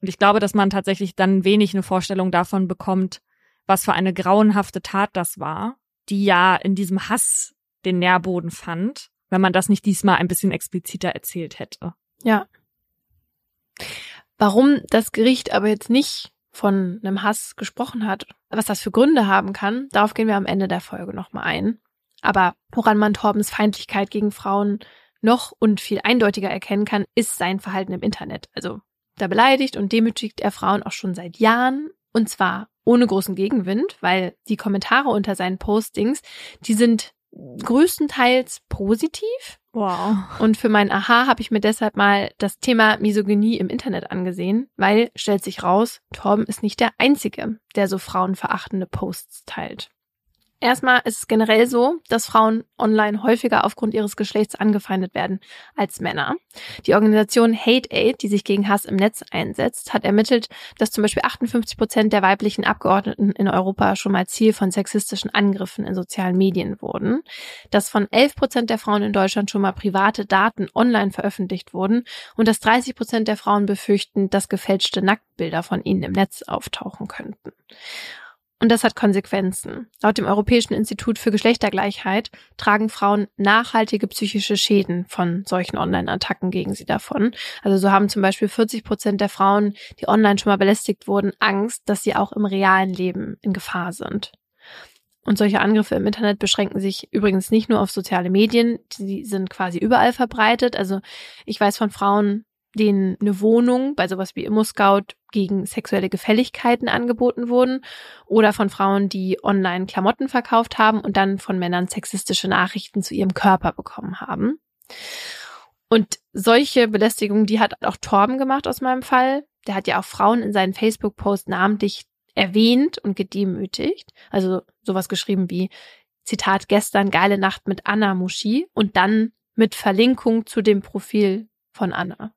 Und ich glaube, dass man tatsächlich dann wenig eine Vorstellung davon bekommt, was für eine grauenhafte Tat das war, die ja in diesem Hass den Nährboden fand, wenn man das nicht diesmal ein bisschen expliziter erzählt hätte. Ja. Warum das Gericht aber jetzt nicht von einem Hass gesprochen hat, was das für Gründe haben kann, darauf gehen wir am Ende der Folge nochmal ein. Aber woran man Torbens Feindlichkeit gegen Frauen noch und viel eindeutiger erkennen kann, ist sein Verhalten im Internet. Also da beleidigt und demütigt er Frauen auch schon seit Jahren und zwar ohne großen Gegenwind, weil die Kommentare unter seinen Postings, die sind größtenteils positiv. Wow. Und für mein Aha habe ich mir deshalb mal das Thema Misogynie im Internet angesehen, weil stellt sich raus, Torben ist nicht der Einzige, der so frauenverachtende Posts teilt. Erstmal ist es generell so, dass Frauen online häufiger aufgrund ihres Geschlechts angefeindet werden als Männer. Die Organisation Hate Aid, die sich gegen Hass im Netz einsetzt, hat ermittelt, dass zum Beispiel 58 Prozent der weiblichen Abgeordneten in Europa schon mal Ziel von sexistischen Angriffen in sozialen Medien wurden, dass von 11 Prozent der Frauen in Deutschland schon mal private Daten online veröffentlicht wurden und dass 30 Prozent der Frauen befürchten, dass gefälschte Nacktbilder von ihnen im Netz auftauchen könnten. Und das hat Konsequenzen. Laut dem Europäischen Institut für Geschlechtergleichheit tragen Frauen nachhaltige psychische Schäden von solchen Online-Attacken gegen sie davon. Also so haben zum Beispiel 40 Prozent der Frauen, die online schon mal belästigt wurden, Angst, dass sie auch im realen Leben in Gefahr sind. Und solche Angriffe im Internet beschränken sich übrigens nicht nur auf soziale Medien, die sind quasi überall verbreitet. Also ich weiß von Frauen, denen eine Wohnung bei sowas wie Immo-Scout gegen sexuelle Gefälligkeiten angeboten wurden oder von Frauen, die online Klamotten verkauft haben und dann von Männern sexistische Nachrichten zu ihrem Körper bekommen haben. Und solche Belästigungen, die hat auch Torben gemacht aus meinem Fall. Der hat ja auch Frauen in seinen Facebook-Post namentlich erwähnt und gedemütigt. Also sowas geschrieben wie, Zitat, gestern geile Nacht mit Anna Muschi und dann mit Verlinkung zu dem Profil von Anna.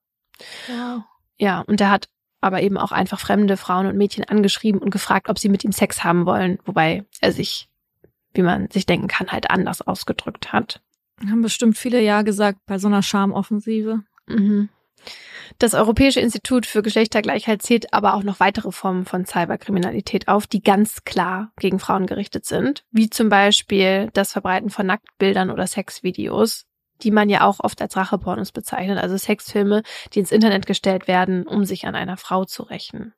Ja, und er hat aber eben auch einfach fremde Frauen und Mädchen angeschrieben und gefragt, ob sie mit ihm Sex haben wollen, wobei er sich, wie man sich denken kann, halt anders ausgedrückt hat. Haben bestimmt viele Ja gesagt bei so einer Schamoffensive. Mhm. Das Europäische Institut für Geschlechtergleichheit zählt aber auch noch weitere Formen von Cyberkriminalität auf, die ganz klar gegen Frauen gerichtet sind, wie zum Beispiel das Verbreiten von Nacktbildern oder Sexvideos, die man ja auch oft als Rachepornos bezeichnet, also Sexfilme, die ins Internet gestellt werden, um sich an einer Frau zu rächen.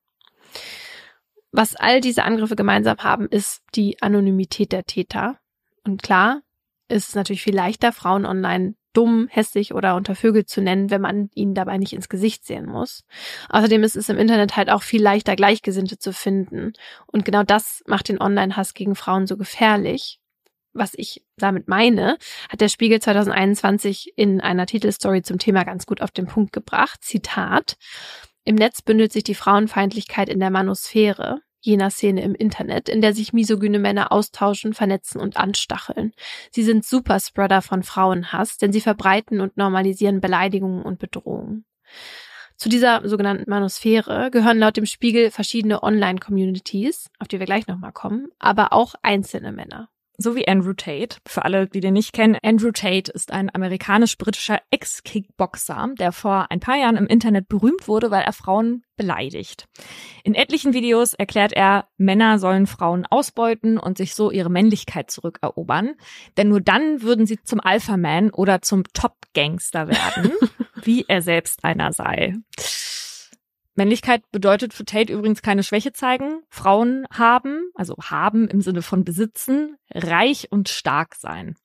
Was all diese Angriffe gemeinsam haben, ist die Anonymität der Täter. Und klar, ist es natürlich viel leichter, Frauen online dumm, hässlich oder untervögelt zu nennen, wenn man ihnen dabei nicht ins Gesicht sehen muss. Außerdem ist es im Internet halt auch viel leichter, Gleichgesinnte zu finden. Und genau das macht den Online-Hass gegen Frauen so gefährlich, was ich damit meine, hat der Spiegel 2021 in einer Titelstory zum Thema ganz gut auf den Punkt gebracht. Zitat. Im Netz bündelt sich die Frauenfeindlichkeit in der Manosphäre, jener Szene im Internet, in der sich misogyne Männer austauschen, vernetzen und anstacheln. Sie sind Superspreader von Frauenhass, denn sie verbreiten und normalisieren Beleidigungen und Bedrohungen. Zu dieser sogenannten Manosphäre gehören laut dem Spiegel verschiedene Online-Communities, auf die wir gleich nochmal kommen, aber auch einzelne Männer so wie Andrew Tate. Für alle, die den nicht kennen, Andrew Tate ist ein amerikanisch-britischer Ex-Kickboxer, der vor ein paar Jahren im Internet berühmt wurde, weil er Frauen beleidigt. In etlichen Videos erklärt er, Männer sollen Frauen ausbeuten und sich so ihre Männlichkeit zurückerobern, denn nur dann würden sie zum Alpha-Man oder zum Top-Gangster werden, wie er selbst einer sei. Männlichkeit bedeutet für Tate übrigens keine Schwäche zeigen, Frauen haben, also haben im Sinne von besitzen, reich und stark sein.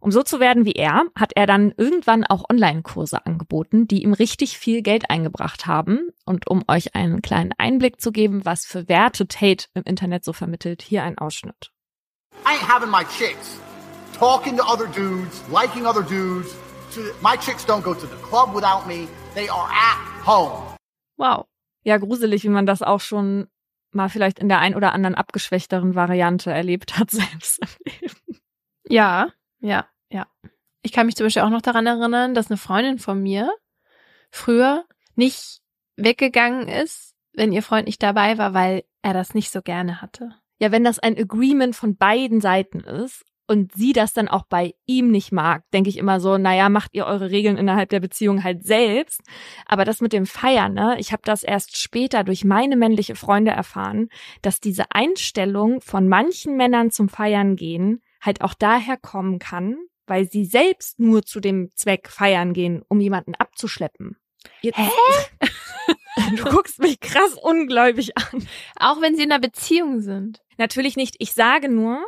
Um so zu werden wie er, hat er dann irgendwann auch Online-Kurse angeboten, die ihm richtig viel Geld eingebracht haben. Und um euch einen kleinen Einblick zu geben, was für Werte Tate im Internet so vermittelt, hier ein Ausschnitt. I ain't having my chicks talking to other dudes, liking other dudes. My chicks don't go to the club without me. They are at home. Wow. Ja, gruselig, wie man das auch schon mal vielleicht in der ein oder anderen abgeschwächteren Variante erlebt hat selbst im Leben. Ja, ja, ja. Ich kann mich zum Beispiel auch noch daran erinnern, dass eine Freundin von mir früher nicht weggegangen ist, wenn ihr Freund nicht dabei war, weil er das nicht so gerne hatte. Ja, wenn das ein Agreement von beiden Seiten ist und sie das dann auch bei ihm nicht mag, denke ich immer so, naja, macht ihr eure Regeln innerhalb der Beziehung halt selbst. Aber das mit dem Feiern, ne, ich habe das erst später durch meine männliche Freunde erfahren, dass diese Einstellung von manchen Männern zum Feiern gehen halt auch daher kommen kann, weil sie selbst nur zu dem Zweck feiern gehen, um jemanden abzuschleppen. Jetzt, Hä? du guckst mich krass ungläubig an. Auch wenn sie in einer Beziehung sind. Natürlich nicht. Ich sage nur,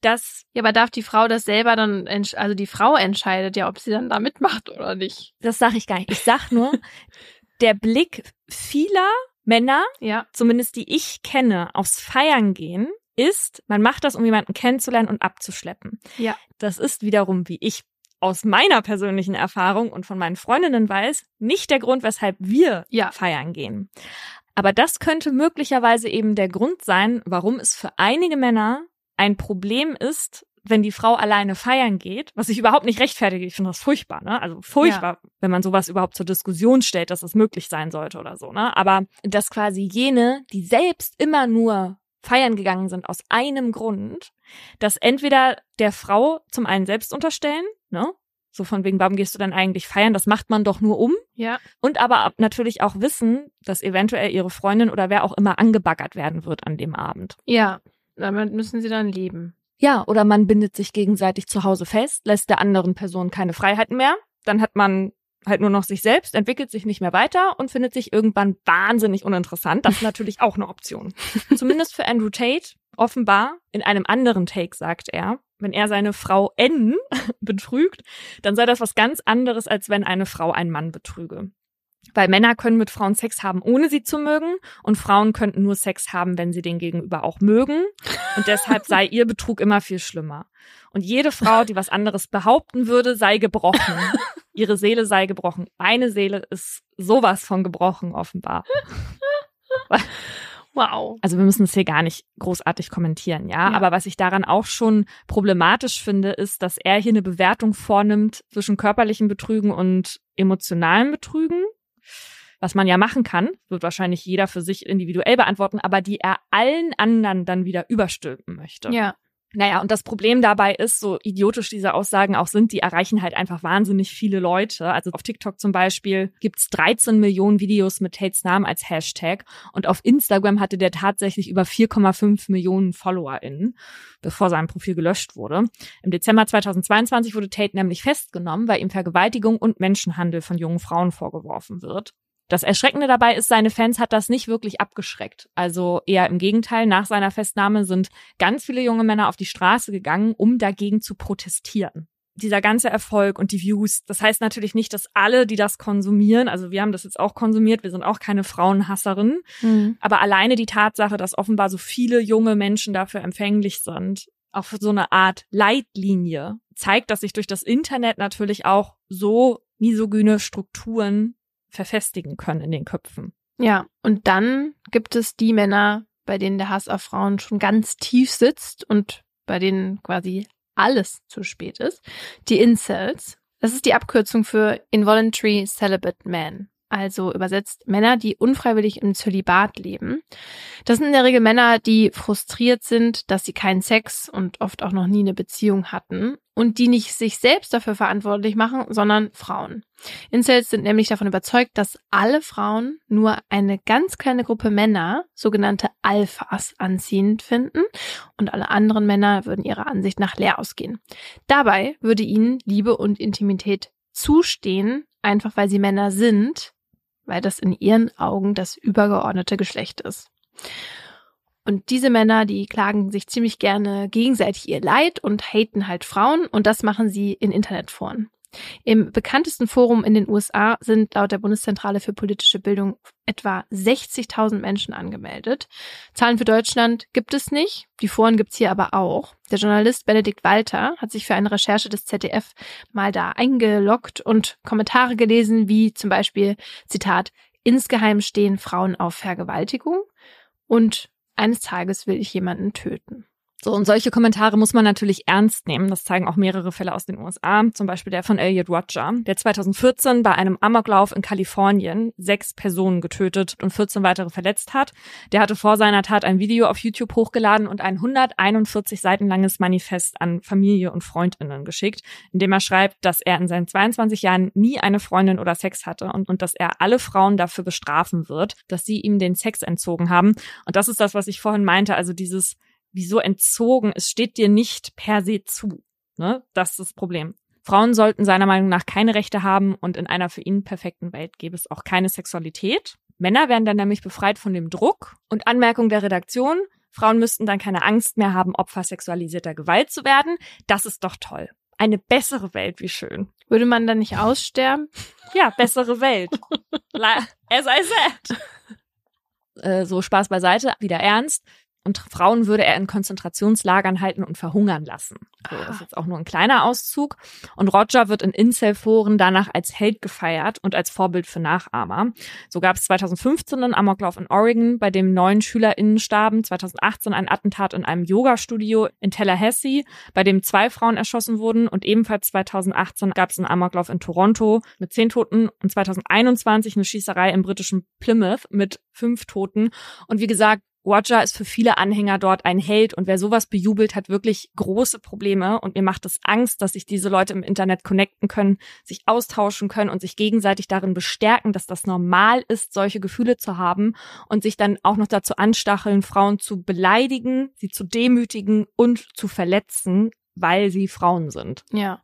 dass. Ja, aber darf die Frau das selber dann, also die Frau entscheidet ja, ob sie dann da mitmacht oder nicht. Das sage ich gar nicht. Ich sag nur, der Blick vieler Männer, ja. zumindest die ich kenne, aufs Feiern gehen, ist, man macht das, um jemanden kennenzulernen und abzuschleppen. Ja. Das ist wiederum, wie ich aus meiner persönlichen Erfahrung und von meinen Freundinnen weiß, nicht der Grund, weshalb wir Ja. feiern gehen. Aber das könnte möglicherweise eben der Grund sein, warum es für einige Männer ein Problem ist, wenn die Frau alleine feiern geht, was ich überhaupt nicht rechtfertige. Ich finde das furchtbar, ne? Also furchtbar, wenn man sowas überhaupt zur Diskussion stellt, dass es möglich sein sollte oder so, ne? Aber dass quasi jene, die selbst immer nur feiern gegangen sind aus einem Grund, dass entweder der Frau zum einen selbst unterstellen, ne? So von wegen, warum gehst du denn eigentlich feiern? Das macht man doch nur um. Ja. Und aber ab- natürlich auch wissen, dass eventuell ihre Freundin oder wer auch immer angebaggert werden wird an dem Abend. Ja. Damit müssen sie dann leben. Ja, oder man bindet sich gegenseitig zu Hause fest, lässt der anderen Person keine Freiheiten mehr. Dann hat man halt nur noch sich selbst, entwickelt sich nicht mehr weiter und findet sich irgendwann wahnsinnig uninteressant. Das ist natürlich auch eine Option. Zumindest für Andrew Tate. Offenbar, in einem anderen Take sagt er, wenn er seine Frau N betrügt, dann sei das was ganz anderes, als wenn eine Frau einen Mann betrüge. Weil Männer können mit Frauen Sex haben, ohne sie zu mögen, und Frauen könnten nur Sex haben, wenn sie den Gegenüber auch mögen. Und deshalb sei ihr Betrug immer viel schlimmer. Und jede Frau, die was anderes behaupten würde, sei gebrochen. Ihre Seele sei gebrochen. Meine Seele ist sowas von gebrochen, offenbar. Wow. Also wir müssen es hier gar nicht großartig kommentieren, ja? Ja. Aber was ich daran auch schon problematisch finde, ist, dass er hier eine Bewertung vornimmt zwischen körperlichen Betrügen und emotionalen Betrügen. Was man ja machen kann, wird wahrscheinlich jeder für sich individuell beantworten, aber die er allen anderen dann wieder überstülpen möchte. Ja. Naja, und das Problem dabei ist, so idiotisch diese Aussagen auch sind, die erreichen halt einfach wahnsinnig viele Leute. Also auf TikTok zum Beispiel gibt's 13 Millionen Videos mit Tates Namen als Hashtag und auf Instagram hatte der tatsächlich über 4,5 Millionen FollowerInnen, bevor sein Profil gelöscht wurde. Im Dezember 2022 wurde Tate nämlich festgenommen, weil ihm Vergewaltigung und Menschenhandel von jungen Frauen vorgeworfen wird. Das Erschreckende dabei ist, seine Fans hat das nicht wirklich abgeschreckt. Also eher im Gegenteil, nach seiner Festnahme sind ganz viele junge Männer auf die Straße gegangen, um dagegen zu protestieren. Dieser ganze Erfolg und die Views, das heißt natürlich nicht, dass alle, die das konsumieren, also wir haben das jetzt auch konsumiert, wir sind auch keine Frauenhasserinnen, Mhm. aber alleine die Tatsache, dass offenbar so viele junge Menschen dafür empfänglich sind, auch für so eine Art Leitlinie, zeigt, dass sich durch das Internet natürlich auch so misogyne Strukturen verfestigen können in den Köpfen. Ja. Und dann gibt es die Männer, bei denen der Hass auf Frauen schon ganz tief sitzt und bei denen quasi alles zu spät ist. Die Incels. Das ist die Abkürzung für Involuntary Celibate Man. Also übersetzt Männer, die unfreiwillig im Zölibat leben. Das sind in der Regel Männer, die frustriert sind, dass sie keinen Sex und oft auch noch nie eine Beziehung hatten und die nicht sich selbst dafür verantwortlich machen, sondern Frauen. Incels sind nämlich davon überzeugt, dass alle Frauen nur eine ganz kleine Gruppe Männer, sogenannte Alphas, anziehend finden und alle anderen Männer würden ihrer Ansicht nach leer ausgehen. Dabei würde ihnen Liebe und Intimität zustehen, einfach weil sie Männer sind, weil das in ihren Augen das übergeordnete Geschlecht ist. Und diese Männer, die klagen sich ziemlich gerne gegenseitig ihr Leid und haten halt Frauen und das machen sie in Internetforen. Im bekanntesten Forum in den USA sind laut der Bundeszentrale für politische Bildung etwa 60.000 Menschen angemeldet. Zahlen für Deutschland gibt es nicht, die Foren gibt's hier aber auch. Der Journalist Benedikt Walter hat sich für eine Recherche des ZDF mal da eingeloggt und Kommentare gelesen, wie zum Beispiel, Zitat, insgeheim stehen Frauen auf Vergewaltigung und eines Tages will ich jemanden töten. So, und solche Kommentare muss man natürlich ernst nehmen. Das zeigen auch mehrere Fälle aus den USA. Zum Beispiel der von Elliot Roger, der 2014 bei einem Amoklauf in Kalifornien sechs Personen getötet und 14 weitere verletzt hat. Der hatte vor seiner Tat ein Video auf YouTube hochgeladen und ein 141 Seiten langes Manifest an Familie und Freundinnen geschickt, in dem er schreibt, dass er in seinen 22 Jahren nie eine Freundin oder Sex hatte und, und dass er alle Frauen dafür bestrafen wird, dass sie ihm den Sex entzogen haben. Und das ist das, was ich vorhin meinte, also dieses wieso entzogen? Es steht dir nicht per se zu. Ne? Das ist das Problem. Frauen sollten seiner Meinung nach keine Rechte haben und in einer für ihn perfekten Welt gäbe es auch keine Sexualität. Männer werden dann nämlich befreit von dem Druck und Anmerkung der Redaktion. Frauen müssten dann keine Angst mehr haben, Opfer sexualisierter Gewalt zu werden. Das ist doch toll. Eine bessere Welt, wie schön. Würde man dann nicht aussterben? Ja, bessere Welt. As I said. Äh, so Spaß beiseite, wieder ernst. Und Frauen würde er in Konzentrationslagern halten und verhungern lassen. So, das ist jetzt auch nur ein kleiner Auszug. Und Roger wird in Incel-Foren danach als Held gefeiert und als Vorbild für Nachahmer. So gab es 2015 einen Amoklauf in Oregon, bei dem neun SchülerInnen starben, 2018 ein Attentat in einem Yoga-Studio in Tallahassee, bei dem zwei Frauen erschossen wurden und ebenfalls 2018 gab es einen Amoklauf in Toronto mit zehn Toten und 2021 eine Schießerei im britischen Plymouth mit fünf Toten. Und wie gesagt, Roger ist für viele Anhänger dort ein Held und wer sowas bejubelt, hat wirklich große Probleme und mir macht es Angst, dass sich diese Leute im Internet connecten können, sich austauschen können und sich gegenseitig darin bestärken, dass das normal ist, solche Gefühle zu haben und sich dann auch noch dazu anstacheln, Frauen zu beleidigen, sie zu demütigen und zu verletzen, weil sie Frauen sind. Ja.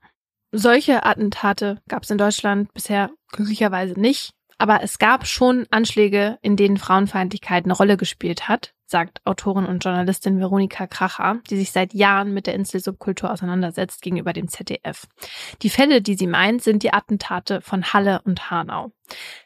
Solche Attentate gab es in Deutschland bisher glücklicherweise nicht. Aber es gab schon Anschläge, in denen Frauenfeindlichkeit eine Rolle gespielt hat sagt Autorin und Journalistin Veronika Kracher, die sich seit Jahren mit der Inselsubkultur auseinandersetzt gegenüber dem ZDF. Die Fälle, die sie meint, sind die Attentate von Halle und Hanau.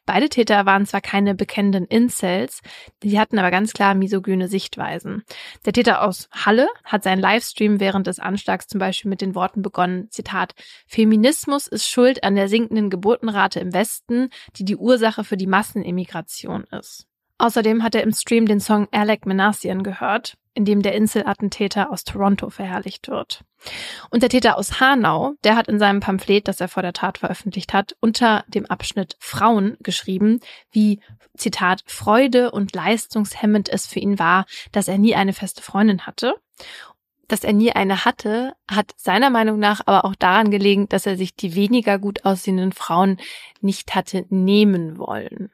Beide Täter waren zwar keine bekennenden Incels, die hatten aber ganz klar misogyne Sichtweisen. Der Täter aus Halle hat seinen Livestream während des Anschlags zum Beispiel mit den Worten begonnen, Zitat, Feminismus ist schuld an der sinkenden Geburtenrate im Westen, die die Ursache für die Massenemigration ist. Außerdem hat er im Stream den Song Alec Menassian gehört, in dem der Inselattentäter aus Toronto verherrlicht wird. Und der Täter aus Hanau, der hat in seinem Pamphlet, das er vor der Tat veröffentlicht hat, unter dem Abschnitt Frauen geschrieben, wie, Zitat, Freude und leistungshemmend es für ihn war, dass er nie eine feste Freundin hatte. Dass er nie eine hatte, hat seiner Meinung nach aber auch daran gelegen, dass er sich die weniger gut aussehenden Frauen nicht hatte nehmen wollen.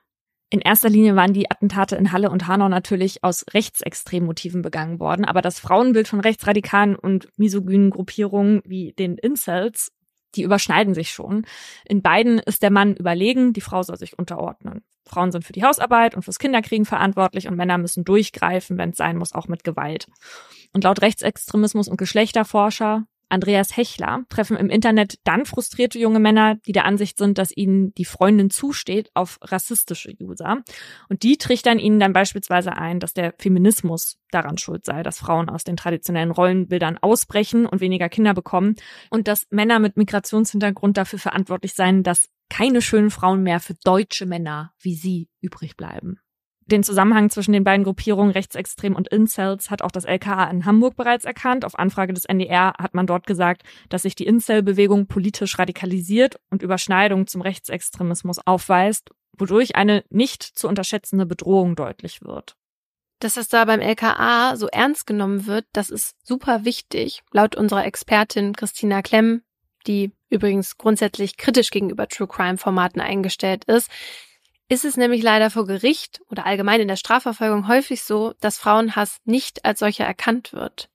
In erster Linie waren die Attentate in Halle und Hanau natürlich aus rechtsextremen Motiven begangen worden, aber das Frauenbild von rechtsradikalen und misogynen Gruppierungen wie den Incels, die überschneiden sich schon. In beiden ist der Mann überlegen, die Frau soll sich unterordnen. Frauen sind für die Hausarbeit und fürs Kinderkriegen verantwortlich und Männer müssen durchgreifen, wenn es sein muss, auch mit Gewalt. Und laut Rechtsextremismus und Geschlechterforscher Andreas Hechler treffen im Internet dann frustrierte junge Männer, die der Ansicht sind, dass ihnen die Freundin zusteht, auf rassistische User. Und die trichtern ihnen dann beispielsweise ein, dass der Feminismus daran schuld sei, dass Frauen aus den traditionellen Rollenbildern ausbrechen und weniger Kinder bekommen und dass Männer mit Migrationshintergrund dafür verantwortlich seien, dass keine schönen Frauen mehr für deutsche Männer wie sie übrig bleiben. Den Zusammenhang zwischen den beiden Gruppierungen Rechtsextrem und Incels hat auch das LKA in Hamburg bereits erkannt. Auf Anfrage des NDR hat man dort gesagt, dass sich die Incel-Bewegung politisch radikalisiert und Überschneidungen zum Rechtsextremismus aufweist, wodurch eine nicht zu unterschätzende Bedrohung deutlich wird. Dass es da beim LKA so ernst genommen wird, das ist super wichtig. Laut unserer Expertin Christina Klemm, die übrigens grundsätzlich kritisch gegenüber True Crime Formaten eingestellt ist, ist es nämlich leider vor Gericht oder allgemein in der Strafverfolgung häufig so, dass Frauenhass nicht als solcher erkannt wird.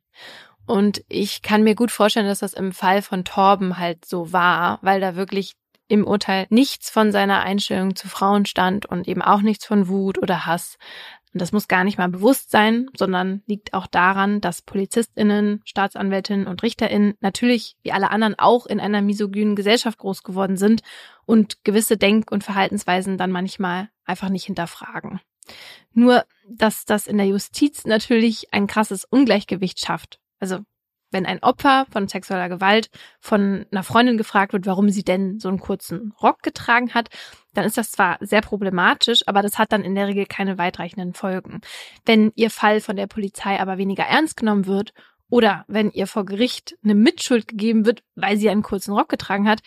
Und ich kann mir gut vorstellen, dass das im Fall von Torben halt so war, weil da wirklich im Urteil nichts von seiner Einstellung zu Frauen stand und eben auch nichts von Wut oder Hass. Und das muss gar nicht mal bewusst sein, sondern liegt auch daran, dass PolizistInnen, Staatsanwältinnen und RichterInnen natürlich wie alle anderen auch in einer misogynen Gesellschaft groß geworden sind und gewisse Denk- und Verhaltensweisen dann manchmal einfach nicht hinterfragen. Nur, dass das in der Justiz natürlich ein krasses Ungleichgewicht schafft. Also wenn ein Opfer von sexueller Gewalt von einer Freundin gefragt wird, warum sie denn so einen kurzen Rock getragen hat, dann ist das zwar sehr problematisch, aber das hat dann in der Regel keine weitreichenden Folgen. Wenn ihr Fall von der Polizei aber weniger ernst genommen wird oder wenn ihr vor Gericht eine Mitschuld gegeben wird, weil sie einen kurzen Rock getragen hat,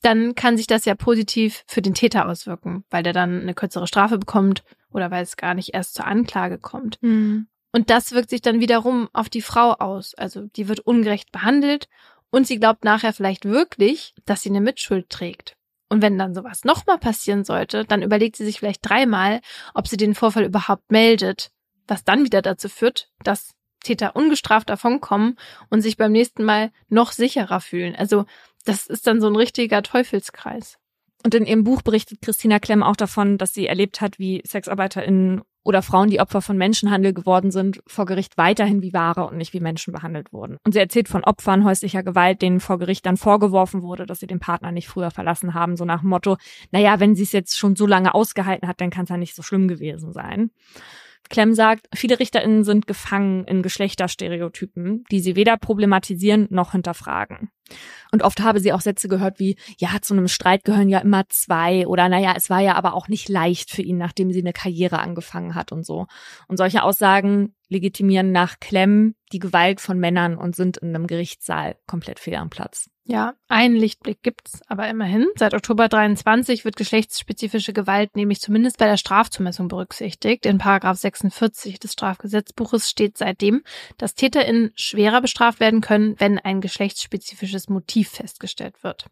dann kann sich das ja positiv für den Täter auswirken, weil der dann eine kürzere Strafe bekommt oder weil es gar nicht erst zur Anklage kommt. Mhm. Und das wirkt sich dann wiederum auf die Frau aus. Also die wird ungerecht behandelt und sie glaubt nachher vielleicht wirklich, dass sie eine Mitschuld trägt. Und wenn dann sowas nochmal passieren sollte, dann überlegt sie sich vielleicht dreimal, ob sie den Vorfall überhaupt meldet, was dann wieder dazu führt, dass Täter ungestraft davonkommen und sich beim nächsten Mal noch sicherer fühlen. Also das ist dann so ein richtiger Teufelskreis. Und in ihrem Buch berichtet Christina Klemm auch davon, dass sie erlebt hat, wie SexarbeiterInnen oder Frauen, die Opfer von Menschenhandel geworden sind, vor Gericht weiterhin wie Ware und nicht wie Menschen behandelt wurden. Und sie erzählt von Opfern häuslicher Gewalt, denen vor Gericht dann vorgeworfen wurde, dass sie den Partner nicht früher verlassen haben, so nach dem Motto, naja, wenn sie es jetzt schon so lange ausgehalten hat, dann kann es ja nicht so schlimm gewesen sein. Clem sagt, viele RichterInnen sind gefangen in Geschlechterstereotypen, die sie weder problematisieren noch hinterfragen. Und oft habe sie auch Sätze gehört wie, ja, zu einem Streit gehören ja immer zwei oder naja, es war ja aber auch nicht leicht für ihn, nachdem sie eine Karriere angefangen hat und so. Und solche Aussagen legitimieren nach Clem die Gewalt von Männern und sind in einem Gerichtssaal komplett fehl am Platz. Ja, einen Lichtblick gibt's, aber immerhin. Seit Oktober 23 wird geschlechtsspezifische Gewalt nämlich zumindest bei der Strafzumessung berücksichtigt. In Paragraph 46 des Strafgesetzbuches steht seitdem, dass TäterInnen schwerer bestraft werden können, wenn ein geschlechtsspezifisches Motiv festgestellt wird.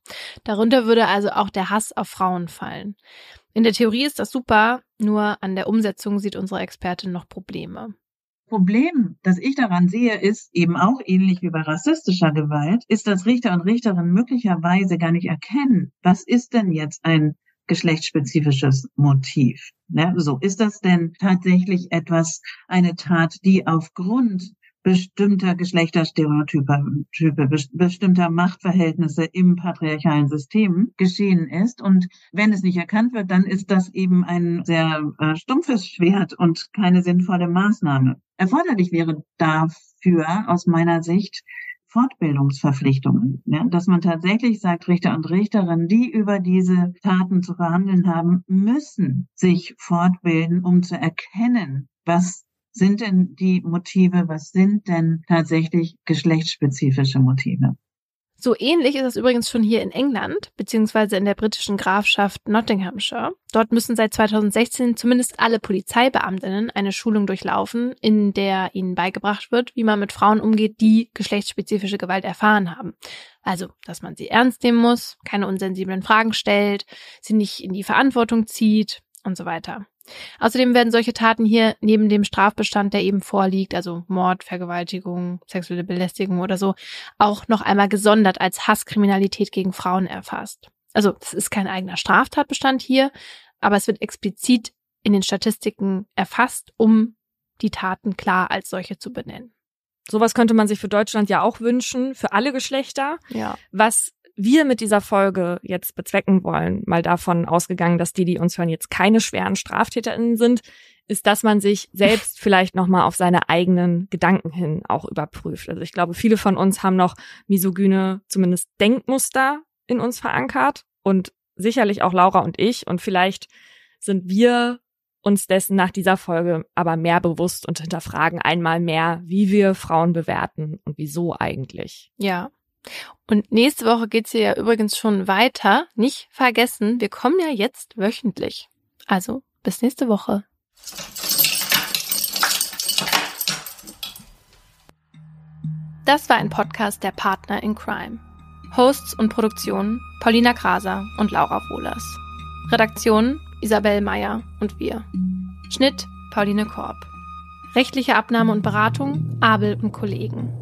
Darunter würde also auch der Hass auf Frauen fallen. In der Theorie ist das super, nur an der Umsetzung sieht unsere Expertin noch Probleme. Problem, das ich daran sehe, ist eben auch ähnlich wie bei rassistischer Gewalt, ist, dass Richter und Richterinnen möglicherweise gar nicht erkennen, was ist denn jetzt ein geschlechtsspezifisches Motiv. Ne? So ist das denn tatsächlich etwas, eine Tat, die aufgrund bestimmter Geschlechterstereotype, Type, bestimmter Machtverhältnisse im patriarchalen System geschehen ist. Und wenn es nicht erkannt wird, dann ist das eben ein sehr äh, stumpfes Schwert und keine sinnvolle Maßnahme. Erforderlich wäre dafür aus meiner Sicht Fortbildungsverpflichtungen, ja, dass man tatsächlich sagt, Richter und Richterinnen, die über diese Taten zu verhandeln haben, müssen sich fortbilden, um zu erkennen, was sind denn die Motive, was sind denn tatsächlich geschlechtsspezifische Motive? So ähnlich ist es übrigens schon hier in England, beziehungsweise in der britischen Grafschaft Nottinghamshire. Dort müssen seit 2016 zumindest alle Polizeibeamtinnen eine Schulung durchlaufen, in der ihnen beigebracht wird, wie man mit Frauen umgeht, die geschlechtsspezifische Gewalt erfahren haben. Also, dass man sie ernst nehmen muss, keine unsensiblen Fragen stellt, sie nicht in die Verantwortung zieht und so weiter. Außerdem werden solche Taten hier neben dem Strafbestand, der eben vorliegt, also Mord, Vergewaltigung, sexuelle Belästigung oder so, auch noch einmal gesondert als Hasskriminalität gegen Frauen erfasst. Also es ist kein eigener Straftatbestand hier, aber es wird explizit in den Statistiken erfasst, um die Taten klar als solche zu benennen. Sowas könnte man sich für Deutschland ja auch wünschen, für alle Geschlechter. Ja. Was wir mit dieser Folge jetzt bezwecken wollen, mal davon ausgegangen, dass die, die uns hören, jetzt keine schweren StraftäterInnen sind, ist, dass man sich selbst vielleicht nochmal auf seine eigenen Gedanken hin auch überprüft. Also ich glaube, viele von uns haben noch misogyne, zumindest Denkmuster in uns verankert und sicherlich auch Laura und ich und vielleicht sind wir uns dessen nach dieser Folge aber mehr bewusst und hinterfragen einmal mehr, wie wir Frauen bewerten und wieso eigentlich. Ja, und nächste Woche geht's hier ja übrigens schon weiter. Nicht vergessen, wir kommen ja jetzt wöchentlich. Also bis nächste Woche. Das war ein Podcast der Partner in Crime. Hosts und Produktion Paulina Kraser und Laura Wohlers. Redaktion Isabel Meyer und wir. Schnitt Pauline Korb. Rechtliche Abnahme und Beratung Abel und Kollegen.